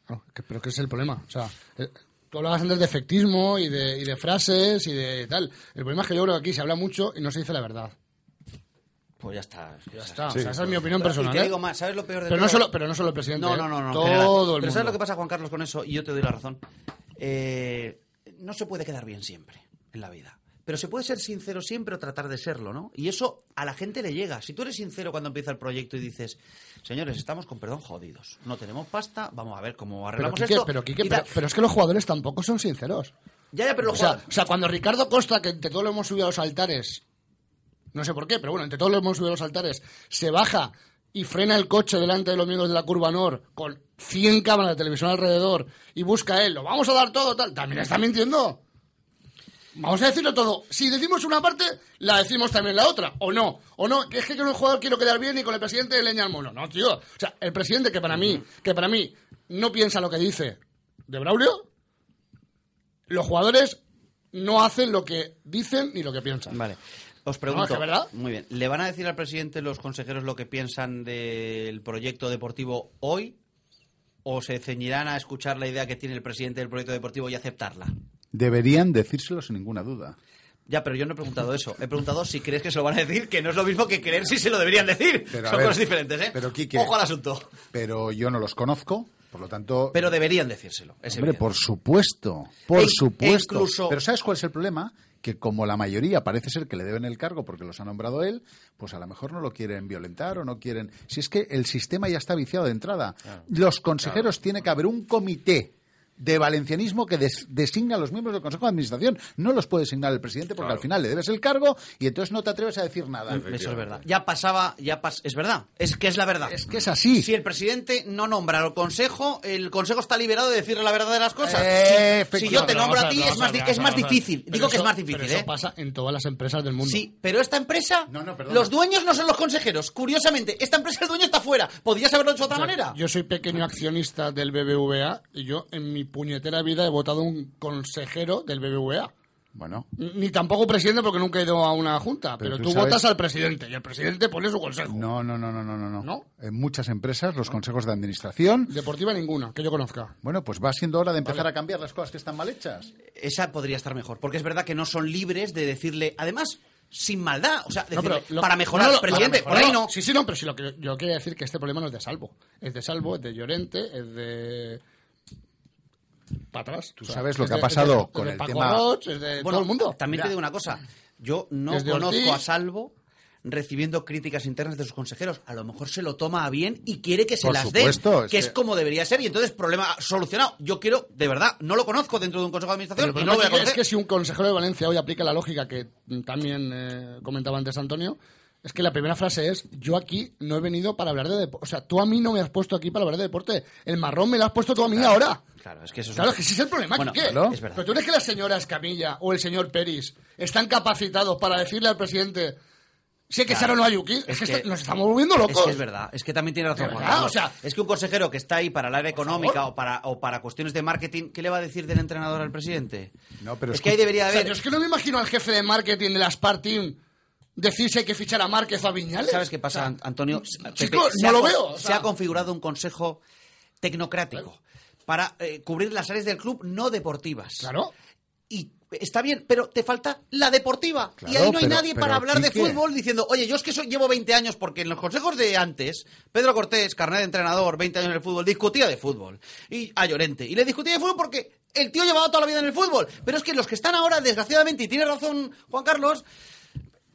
No, que- pero que es el problema. O sea, eh, tú hablabas antes de efectismo y de, y de frases y de tal. El problema es que yo creo que aquí se habla mucho y no se dice la verdad. Pues ya está. Ya está. o sea, esa es mi opinión personal. Y te ¿eh? digo más, ¿sabes lo peor de pero todo? no solo, pero no solo el presidente. No, ¿eh? no, no, no. en Todo general. el Pero mundo. ¿sabes lo que pasa, Juan Carlos, con eso? Y yo te doy la razón. Eh, no se puede quedar bien siempre en la vida. Pero se puede ser sincero siempre o tratar de serlo, ¿no? Y eso a la gente le llega. Si tú eres sincero cuando empieza el proyecto y dices, señores, estamos con perdón jodidos, no tenemos pasta, vamos a ver cómo Pero, arreglamos Quique, esto. pero, Quique, tal. pero- pero es que los jugadores tampoco son sinceros. Ya, ya, pero o, sea, o sea, cuando Ricardo Costa, que entre todos lo hemos subido a los altares, no sé por qué, pero bueno, entre todos lo hemos subido a los altares, se baja y frena el coche delante de los miembros de la curva Nor con 100 cámaras de televisión alrededor y busca a él, lo vamos a dar todo, tal, también está mintiendo. Vamos a decirlo todo. Si decimos una parte, la decimos también la otra. O no. O no. Es que con el jugador quiero quedar bien y con el presidente de leña al mono. No, tío. O sea, el presidente que para mí, que para mí no piensa lo que dice de Braulio, los jugadores no hacen lo que dicen ni lo que piensan. Vale. Os pregunto. ¿verdad? Muy bien. ¿Le van a decir al presidente los consejeros lo que piensan del proyecto deportivo hoy? ¿O se ceñirán a escuchar la idea que tiene el presidente del proyecto deportivo y aceptarla? Deberían decírselo sin ninguna duda. Ya, pero yo no he preguntado eso. He preguntado si crees que se lo van a decir, que no es lo mismo que creer si se lo deberían decir. Pero, Son ver, cosas diferentes, ¿eh? Pero, Quique, Ojo al asunto. Pero yo no los conozco, por lo tanto... Pero deberían decírselo. Es Hombre, evidente. por supuesto, por E- e supuesto. incluso- Pero ¿sabes cuál es el problema? Que como la mayoría parece ser que le deben el cargo porque los ha nombrado él, pues a lo mejor no lo quieren violentar o no quieren... Si es que el sistema ya está viciado de entrada. Los consejeros tiene que haber un comité de valencianismo que des- designa a los miembros del Consejo de Administración. No los puede designar el presidente porque al final le debes el cargo y entonces no te atreves a decir nada. Eso es verdad. Ya pasaba, ya pas es verdad. Es que es la verdad. Es que es así. Si el presidente no nombra al consejo, el consejo está liberado de decirle la verdad de las cosas. Eh, si, si yo te nombro a ti, es más, a es más difícil. Digo que es más difícil, pero eso ¿eh? pasa en todas las empresas del mundo. Sí, pero esta empresa, los dueños no son los consejeros. Curiosamente, esta empresa el dueño está fuera. ¿Podrías haberlo hecho de otra O sea, manera? Yo soy pequeño accionista del BBVA y yo en mi puñetera vida he votado un consejero del BBVA. Bueno. Ni tampoco presidente porque nunca he ido a una junta, pero, Pero tú tú, sabes- votas al presidente y el presidente pone su consejo. No, no, no, no, no, no, no. En muchas empresas, los consejos de administración... Deportiva ninguna, que yo conozca. Bueno, pues va siendo hora de empezar a cambiar las cosas que están mal hechas. Esa podría estar mejor, porque es verdad que no son libres de decirle, además, sin maldad, o sea, No, decirle, pero lo- para mejorar, no, no, presidente, por ahí no. Sí, sí, no, pero sí, lo que yo quería decir que este problema no es de Salvo. Es de Salvo, es de Llorente, es de... Para atrás. Tú sabes lo que ha pasado con el tema- Roch, Bueno, todo el mundo. También Mira. te digo una cosa. Yo no Desde conozco Ortiz- a Salvo recibiendo críticas internas de sus consejeros. A lo mejor se lo toma a bien y quiere que se Por las supuesto, dé, es que es como debería ser. Y entonces, problema solucionado. Yo quiero, de verdad, no lo conozco dentro de un consejo de administración y no lo voy a problema es que si un consejero de Valencia hoy aplica la lógica que también eh, comentaba antes Antonio, es que la primera frase es, yo aquí no he venido para hablar de deporte. O sea, tú a mí no me has puesto aquí para hablar de deporte. El marrón me lo has puesto tú a mí ahora. Claro, es que eso es Claro, un- es que ese es el problema. Bueno, ¿qué? claro, es verdad. Pero tú crees que la señora Escamilla o el señor Peris están capacitados para decirle al presidente si hay que echar o no a Yuki. Es, que, está- nos estamos volviendo locos. Es que es verdad, es que también tiene razón. Verdad, o sea- es que un consejero que está ahí para el área económica o para, o para cuestiones de marketing, ¿qué le va a decir del entrenador al presidente? No, pero es que ahí debería O sea, haber. yo es que no me imagino al jefe de marketing de la Spar Team decir si hay que fichar a Márquez o a Viñales. ¿Sabes qué pasa, O sea, An- Antonio? chicos, no ha lo veo, o Se ha configurado un consejo tecnocrático para eh, cubrir las áreas del club no deportivas. Claro. Y está bien, pero te falta la deportiva. y ahí no hay pero- nadie pero, para hablar de fútbol diciendo, oye, yo es que soy- llevo 20 años, porque en los consejos de antes, Pedro Cortés, carnet de entrenador, 20 años en el fútbol, discutía de fútbol. Y a Llorente. Y le discutía de fútbol porque el tío llevaba toda la vida en el fútbol. Pero es que los que están ahora, desgraciadamente, y tiene razón Juan Carlos,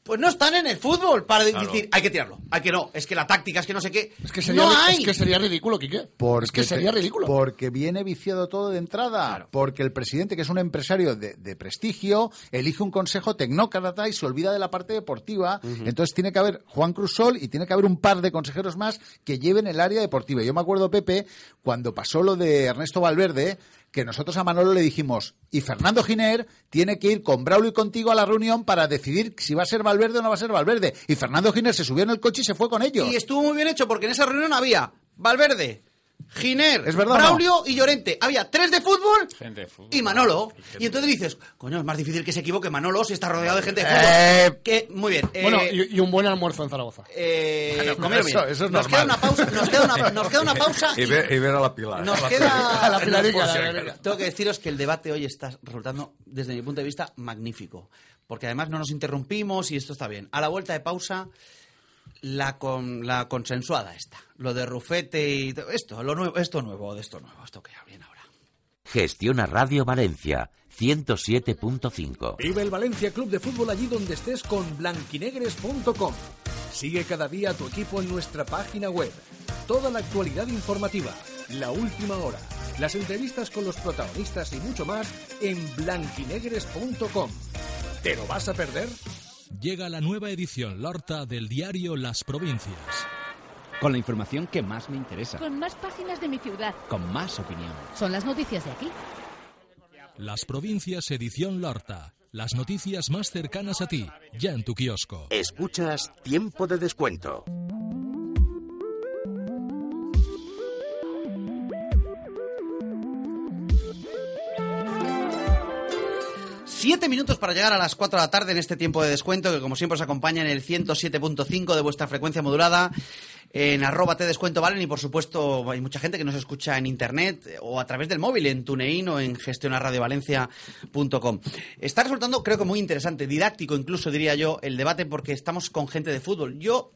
pues no están en el fútbol para Claro. decir, hay que tirarlo, hay que no, es que la táctica, es que no sé qué. Es que sería, no ri- hay. es que sería ridículo, Quique. Porque es que sería ridículo. Porque viene viciado todo de entrada. Porque el presidente, que es un empresario de, de prestigio, elige un consejo tecnócrata y se olvida de la parte deportiva. Entonces tiene que haber Juan Cruzol y tiene que haber un par de consejeros más que lleven el área deportiva. Yo me acuerdo, Pepe, cuando pasó lo de Ernesto Valverde, que nosotros a Manolo le dijimos, y Fernando Giner tiene que ir con Braulio y contigo a la reunión para decidir si va a ser Valverde o no va a ser Valverde. Y Fernando Giner se subió en el coche y se fue con ellos. Y estuvo muy bien hecho porque en esa reunión había Valverde, Giner, ¿Es verdad no? Braulio y Llorente. Había tres de fútbol Gente de fútbol. y Manolo. Y entonces dices, coño, es más difícil que se equivoque Manolo si está rodeado de gente de Eh, fútbol. Que, muy bien. eh, Bueno, y, y un buen almuerzo en Zaragoza. eh, Bueno, comer eso- bien. eso es nos queda normal. una pausa, nos queda una, [LAUGHS] nos queda una pausa Y ver, y ver a la Pilar. Nos queda. A la Pilarica, [LAUGHS] la. Tengo que deciros que el debate hoy está resultando, desde mi punto de vista, magnífico. Porque además no nos interrumpimos y esto está bien. A la vuelta de pausa, la, con, la consensuada esta. Lo de Rufete y todo esto, lo nuevo, esto nuevo, de esto nuevo, esto que viene ahora. Gestiona Radio Valencia 107.5. Vive el Valencia Club de Fútbol allí donde estés con blanquinegres.com. Sigue cada día a tu equipo en nuestra página web. Toda la actualidad informativa, la última hora, las entrevistas con los protagonistas y mucho más en blanquinegres.com. ¿Te lo vas a perder? Llega la nueva edición Lorta del diario Las Provincias. Con la información que más me interesa. Con más páginas de mi ciudad. Con más opinión. Son las noticias de aquí. Las Provincias edición Lorta. Las noticias más cercanas a ti, ya en tu kiosco. Escuchas Tiempo de Descuento. Siete minutos para llegar a las 4 de la tarde en este tiempo de descuento que como siempre os acompaña en el 107.5 de vuestra frecuencia modulada. en arroba te descuento valen y por supuesto hay mucha gente que nos escucha en internet eh, o a través del móvil, en TuneIn o en gestionarradiovalencia.com. Está resultando creo que muy interesante, didáctico incluso diría yo, el debate porque estamos con gente de fútbol. Yo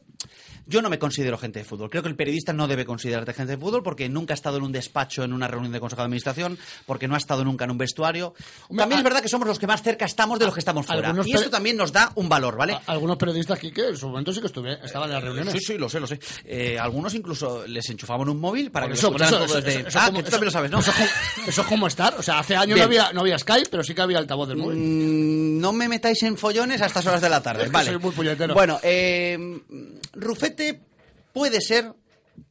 yo no me considero gente de fútbol. Creo que el periodista no debe considerarte gente de fútbol porque nunca ha estado en un despacho, en una reunión de consejo de administración, porque no ha estado nunca en un vestuario. También es verdad que somos los que más cerca estamos de los que estamos fuera. Algunos Y esto también nos da un valor, ¿vale? A- Algunos periodistas aquí que en su momento sí que estuve, estaban en las reuniones. Sí, sí, lo sé, lo sé. Eh, algunos incluso les enchufaban un móvil para que eso, eso, desde... eso- eso ah, como- que tú también lo sabes, ¿no? Eso, es como- estar. O sea, hace años no había, no había Skype, pero sí que había altavoz del móvil. Mm, no me metáis en follones a estas horas de la tarde. [LAUGHS] Es que Vale. soy muy puñetero. Bueno, eh, Rufete puede ser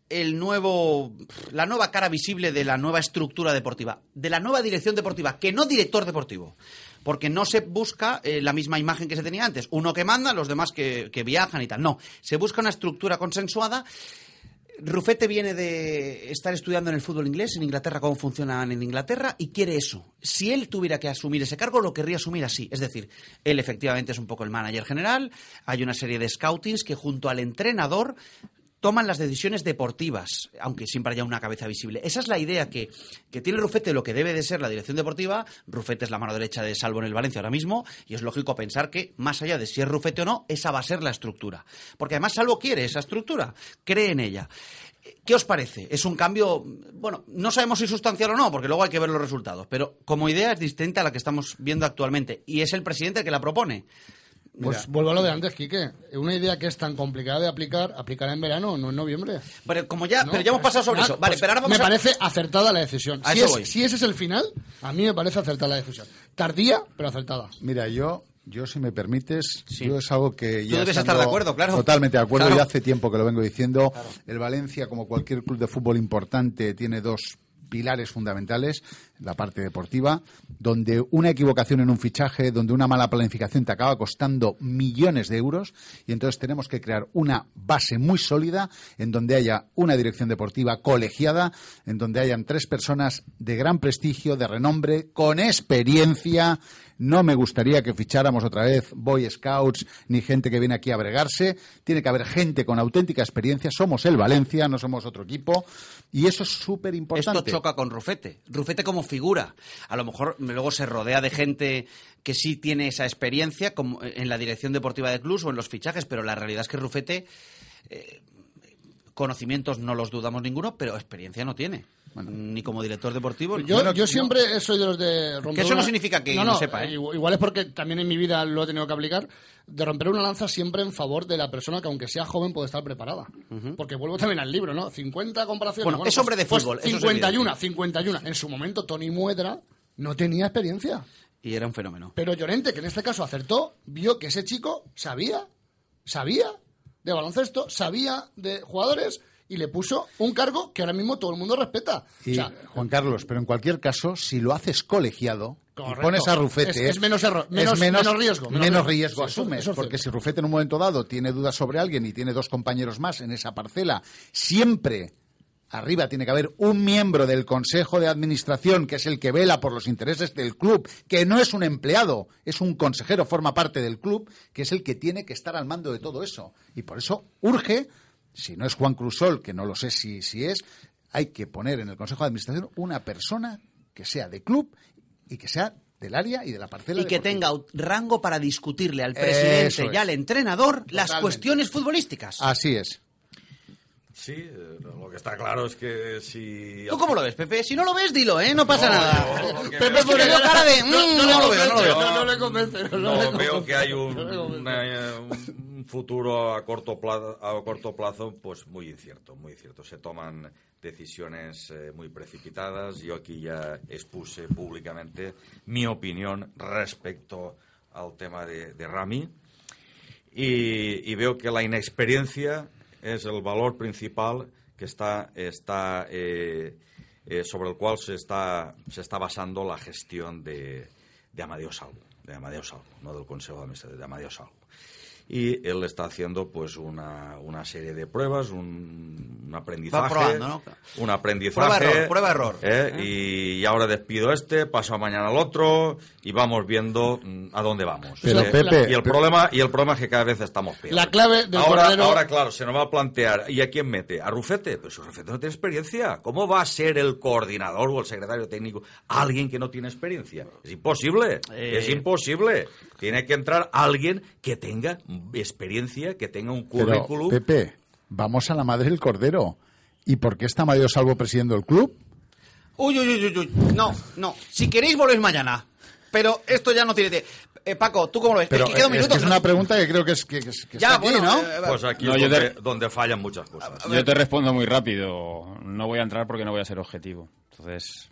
el nuevo, la nueva cara visible de la nueva estructura deportiva, de la nueva dirección deportiva, que no director deportivo. Porque no se busca eh, la misma imagen que se tenía antes. Uno que manda, los demás que viajan y tal. No, se busca una estructura consensuada Rufete viene de estar estudiando en el fútbol inglés, en Inglaterra, cómo funcionan en Inglaterra, y quiere eso. Si él tuviera que asumir ese cargo, lo querría asumir así. Es decir, él efectivamente es un poco el manager general, hay una serie de scoutings que junto al entrenador toman las decisiones deportivas, aunque siempre haya una cabeza visible. Esa es la idea que, que tiene Rufete de lo que debe de ser la dirección deportiva. Rufete es la mano derecha de Salvo en el Valencia ahora mismo, y es lógico pensar que, más allá de si es Rufete o no, esa va a ser la estructura. Porque además Salvo quiere esa estructura, cree en ella. ¿Qué os parece? Es un cambio, bueno, no sabemos si sustancial o no, porque luego hay que ver los resultados, pero como idea es distinta a la que estamos viendo actualmente, y es el presidente el que la propone. Pues vuelvo a lo de antes, Quique. Una idea que es tan complicada de aplicar, aplicará en verano, no en noviembre. Pero como ya, No, pero ya hemos pues pasado sobre nada, eso. Vale, pues pero ahora vamos me a... parece acertada la decisión. A Si, eso es- voy. si ese es el final, a mí me parece acertada la decisión. Tardía, pero acertada. Mira, yo, yo si me permites, yo es algo que ya debes estar de acuerdo, claro. Totalmente de acuerdo, Claro. ya hace tiempo que lo vengo diciendo. El Valencia, como cualquier club de fútbol importante, tiene dos pilares fundamentales, la parte deportiva, donde una equivocación en un fichaje, donde una mala planificación te acaba costando millones de euros, y entonces tenemos que crear una base muy sólida en donde haya una dirección deportiva colegiada, en donde hayan tres personas de gran prestigio, de renombre, con experiencia. No me gustaría que ficháramos otra vez Boy Scouts ni gente que viene aquí a bregarse. Tiene que haber gente con auténtica experiencia. Somos el Valencia, no somos otro equipo. Y eso es súper importante. Esto choca con Rufete. Rufete como figura. A lo mejor luego se rodea de gente que sí tiene esa experiencia como en la dirección deportiva de clubs o en los fichajes, pero la realidad es que Rufete eh, conocimientos no los dudamos ninguno, pero experiencia no tiene. Ni como director deportivo. Yo, Bueno, yo no. siempre soy de los de romper Que eso no significa que no, no no, sepa, ¿eh? igual es porque también en mi vida lo he tenido que aplicar, de romper una lanza siempre en favor de la persona que aunque sea joven puede estar preparada. Porque vuelvo también al libro, ¿no? 50 comparaciones. Bueno, es hombre de pues fútbol, eso es 51, evidente. 51. En su momento Tony Muedra no tenía experiencia. Y era un fenómeno. Pero Llorente, que en este caso acertó, vio que ese chico sabía, sabía de baloncesto, sabía de jugadores y le puso un cargo que ahora mismo todo el mundo respeta. Y, o sea, Juan Carlos, pero en cualquier caso, si lo haces colegiado y pones a Rufete... Es- es menos error- es menos- menos riesgo, menos Menos, riesgo. riesgo Sí, eso- asumes, eso porque si Rufete en un momento dado tiene dudas sobre alguien y tiene dos compañeros más en esa parcela, siempre arriba tiene que haber un miembro del Consejo de Administración que es el que vela por los intereses del club, que no es un empleado, es un consejero, forma parte del club, que es el que tiene que estar al mando de todo eso. Y por eso urge, si no es Juan Cruzol, que no lo sé si, si es, hay que poner en el Consejo de Administración una persona que sea de club y que sea del área y de la parcela. Y que deportiva. tenga rango para discutirle al presidente Eso y al entrenador las cuestiones futbolísticas. Así es. Sí, eh, lo que está claro es que si... ¿Tú cómo lo ves, Pepe? Si no lo ves, dilo, ¿eh? No pasa No, nada. que Pepe cara de... mm, No, lo veo, no lo veo. no, no le convence. No, No, le veo que hay No una- un futuro a corto plazo, plazo pues muy incierto, muy incierto. Se toman decisiones eh, muy precipitadas. Yo aquí ya expuse públicamente mi opinión respecto al tema de, Rami y, y veo que la inexperiencia es el valor principal que está, está eh, eh, sobre el cual se está, se está basando la gestión de, de Amadeo Salvo, de Amadeo Salvo, no del Consejo de Administración, de Amadeo Salvo. Y él está haciendo pues una, una serie de pruebas, un- un aprendizaje. Va probando, ¿no? Un aprendizaje. Prueba-error, prueba-error. ¿eh? Y ahora despido a este, paso a mañana al otro y vamos viendo mm, a dónde vamos. Pero, ¿eh? Pepe, y el problema y el problema es que cada vez estamos peor. La clave del ahora, Cordero- ahora, claro, se nos va a plantear, ¿y a quién mete? ¿A Rufete? Pues Rufete no tiene experiencia. ¿Cómo va a ser el coordinador o el secretario técnico alguien que no tiene experiencia? Es imposible. Eh. Es imposible. Tiene que entrar alguien que tenga experiencia, que tenga un Pero, currículum. Pepe, vamos a la madre del cordero. ¿Y por qué está Mario Salvo presidiendo el club? Uy, uy, uy, uy, uy. No, no. Si queréis, volvéis mañana. Pero esto ya no tiene... de- Eh, Paco, ¿tú cómo lo ves? Pero es que queda un es, minuto. que es una pregunta que creo que es que, que es- que Ya, está aquí, ¿no? eh, Pues aquí No, es yo donde, te- donde fallan muchas cosas. Yo te respondo muy rápido. No voy a entrar porque no voy a ser objetivo. Entonces.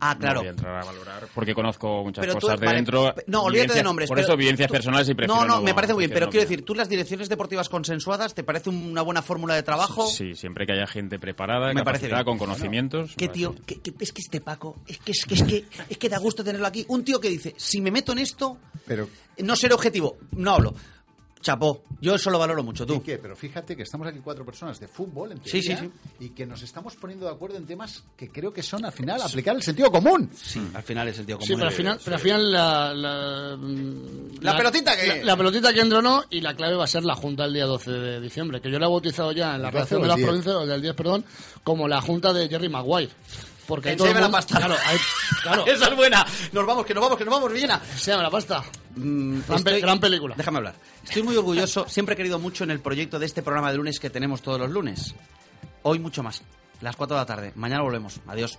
Ah, claro. No voy a entrar a valorar porque conozco muchas Pero tú- cosas de vale, dentro. No, olvídate de nombres. Por pero eso, vivencias tú- personales y prefiero. No, no, me parece muy bien. Pero quiero decir, ¿tú las direcciones deportivas consensuadas te parece una buena fórmula de trabajo? Sí, siempre que haya gente preparada, Me parece capacitada, bien. con conocimientos. ¿Qué tío? ¿Qué- qué- es que este Paco, es que, es, que, es, que, es que da gusto tenerlo aquí. Un tío que dice, si me meto en esto, Pero, no seré objetivo. No hablo. Chapó, yo eso lo valoro mucho, ¿y tú. qué? Pero fíjate que estamos aquí cuatro personas de fútbol, en Sí, teoría, sí, y que nos estamos poniendo de acuerdo en temas que creo que son, al final, aplicar el sentido común. Sí, al final es el tío común. Sí, pero al final, pero al final la, la, mm, La pelotita que- La, la pelotita que entronó y la clave va a ser la Junta el día 12 de diciembre, que yo la he bautizado ya en la ¿El 12 redacción de las 10? provincias, o del 10, perdón, como la Junta de Jerry Maguire. Porque hay todo el Enséñame la mundo- pasta. Claro, hay- claro. [LAUGHS] Esa es buena. Nos vamos, que nos vamos, que nos vamos, Villena. Enséñame la pasta. Mm, Gran, pe- estoy- gran película. Déjame hablar. Estoy muy orgulloso, [LAUGHS] siempre he querido mucho en el proyecto de este programa de lunes que tenemos todos los lunes. Hoy mucho más. Las 4 de la tarde. Mañana volvemos. Adiós.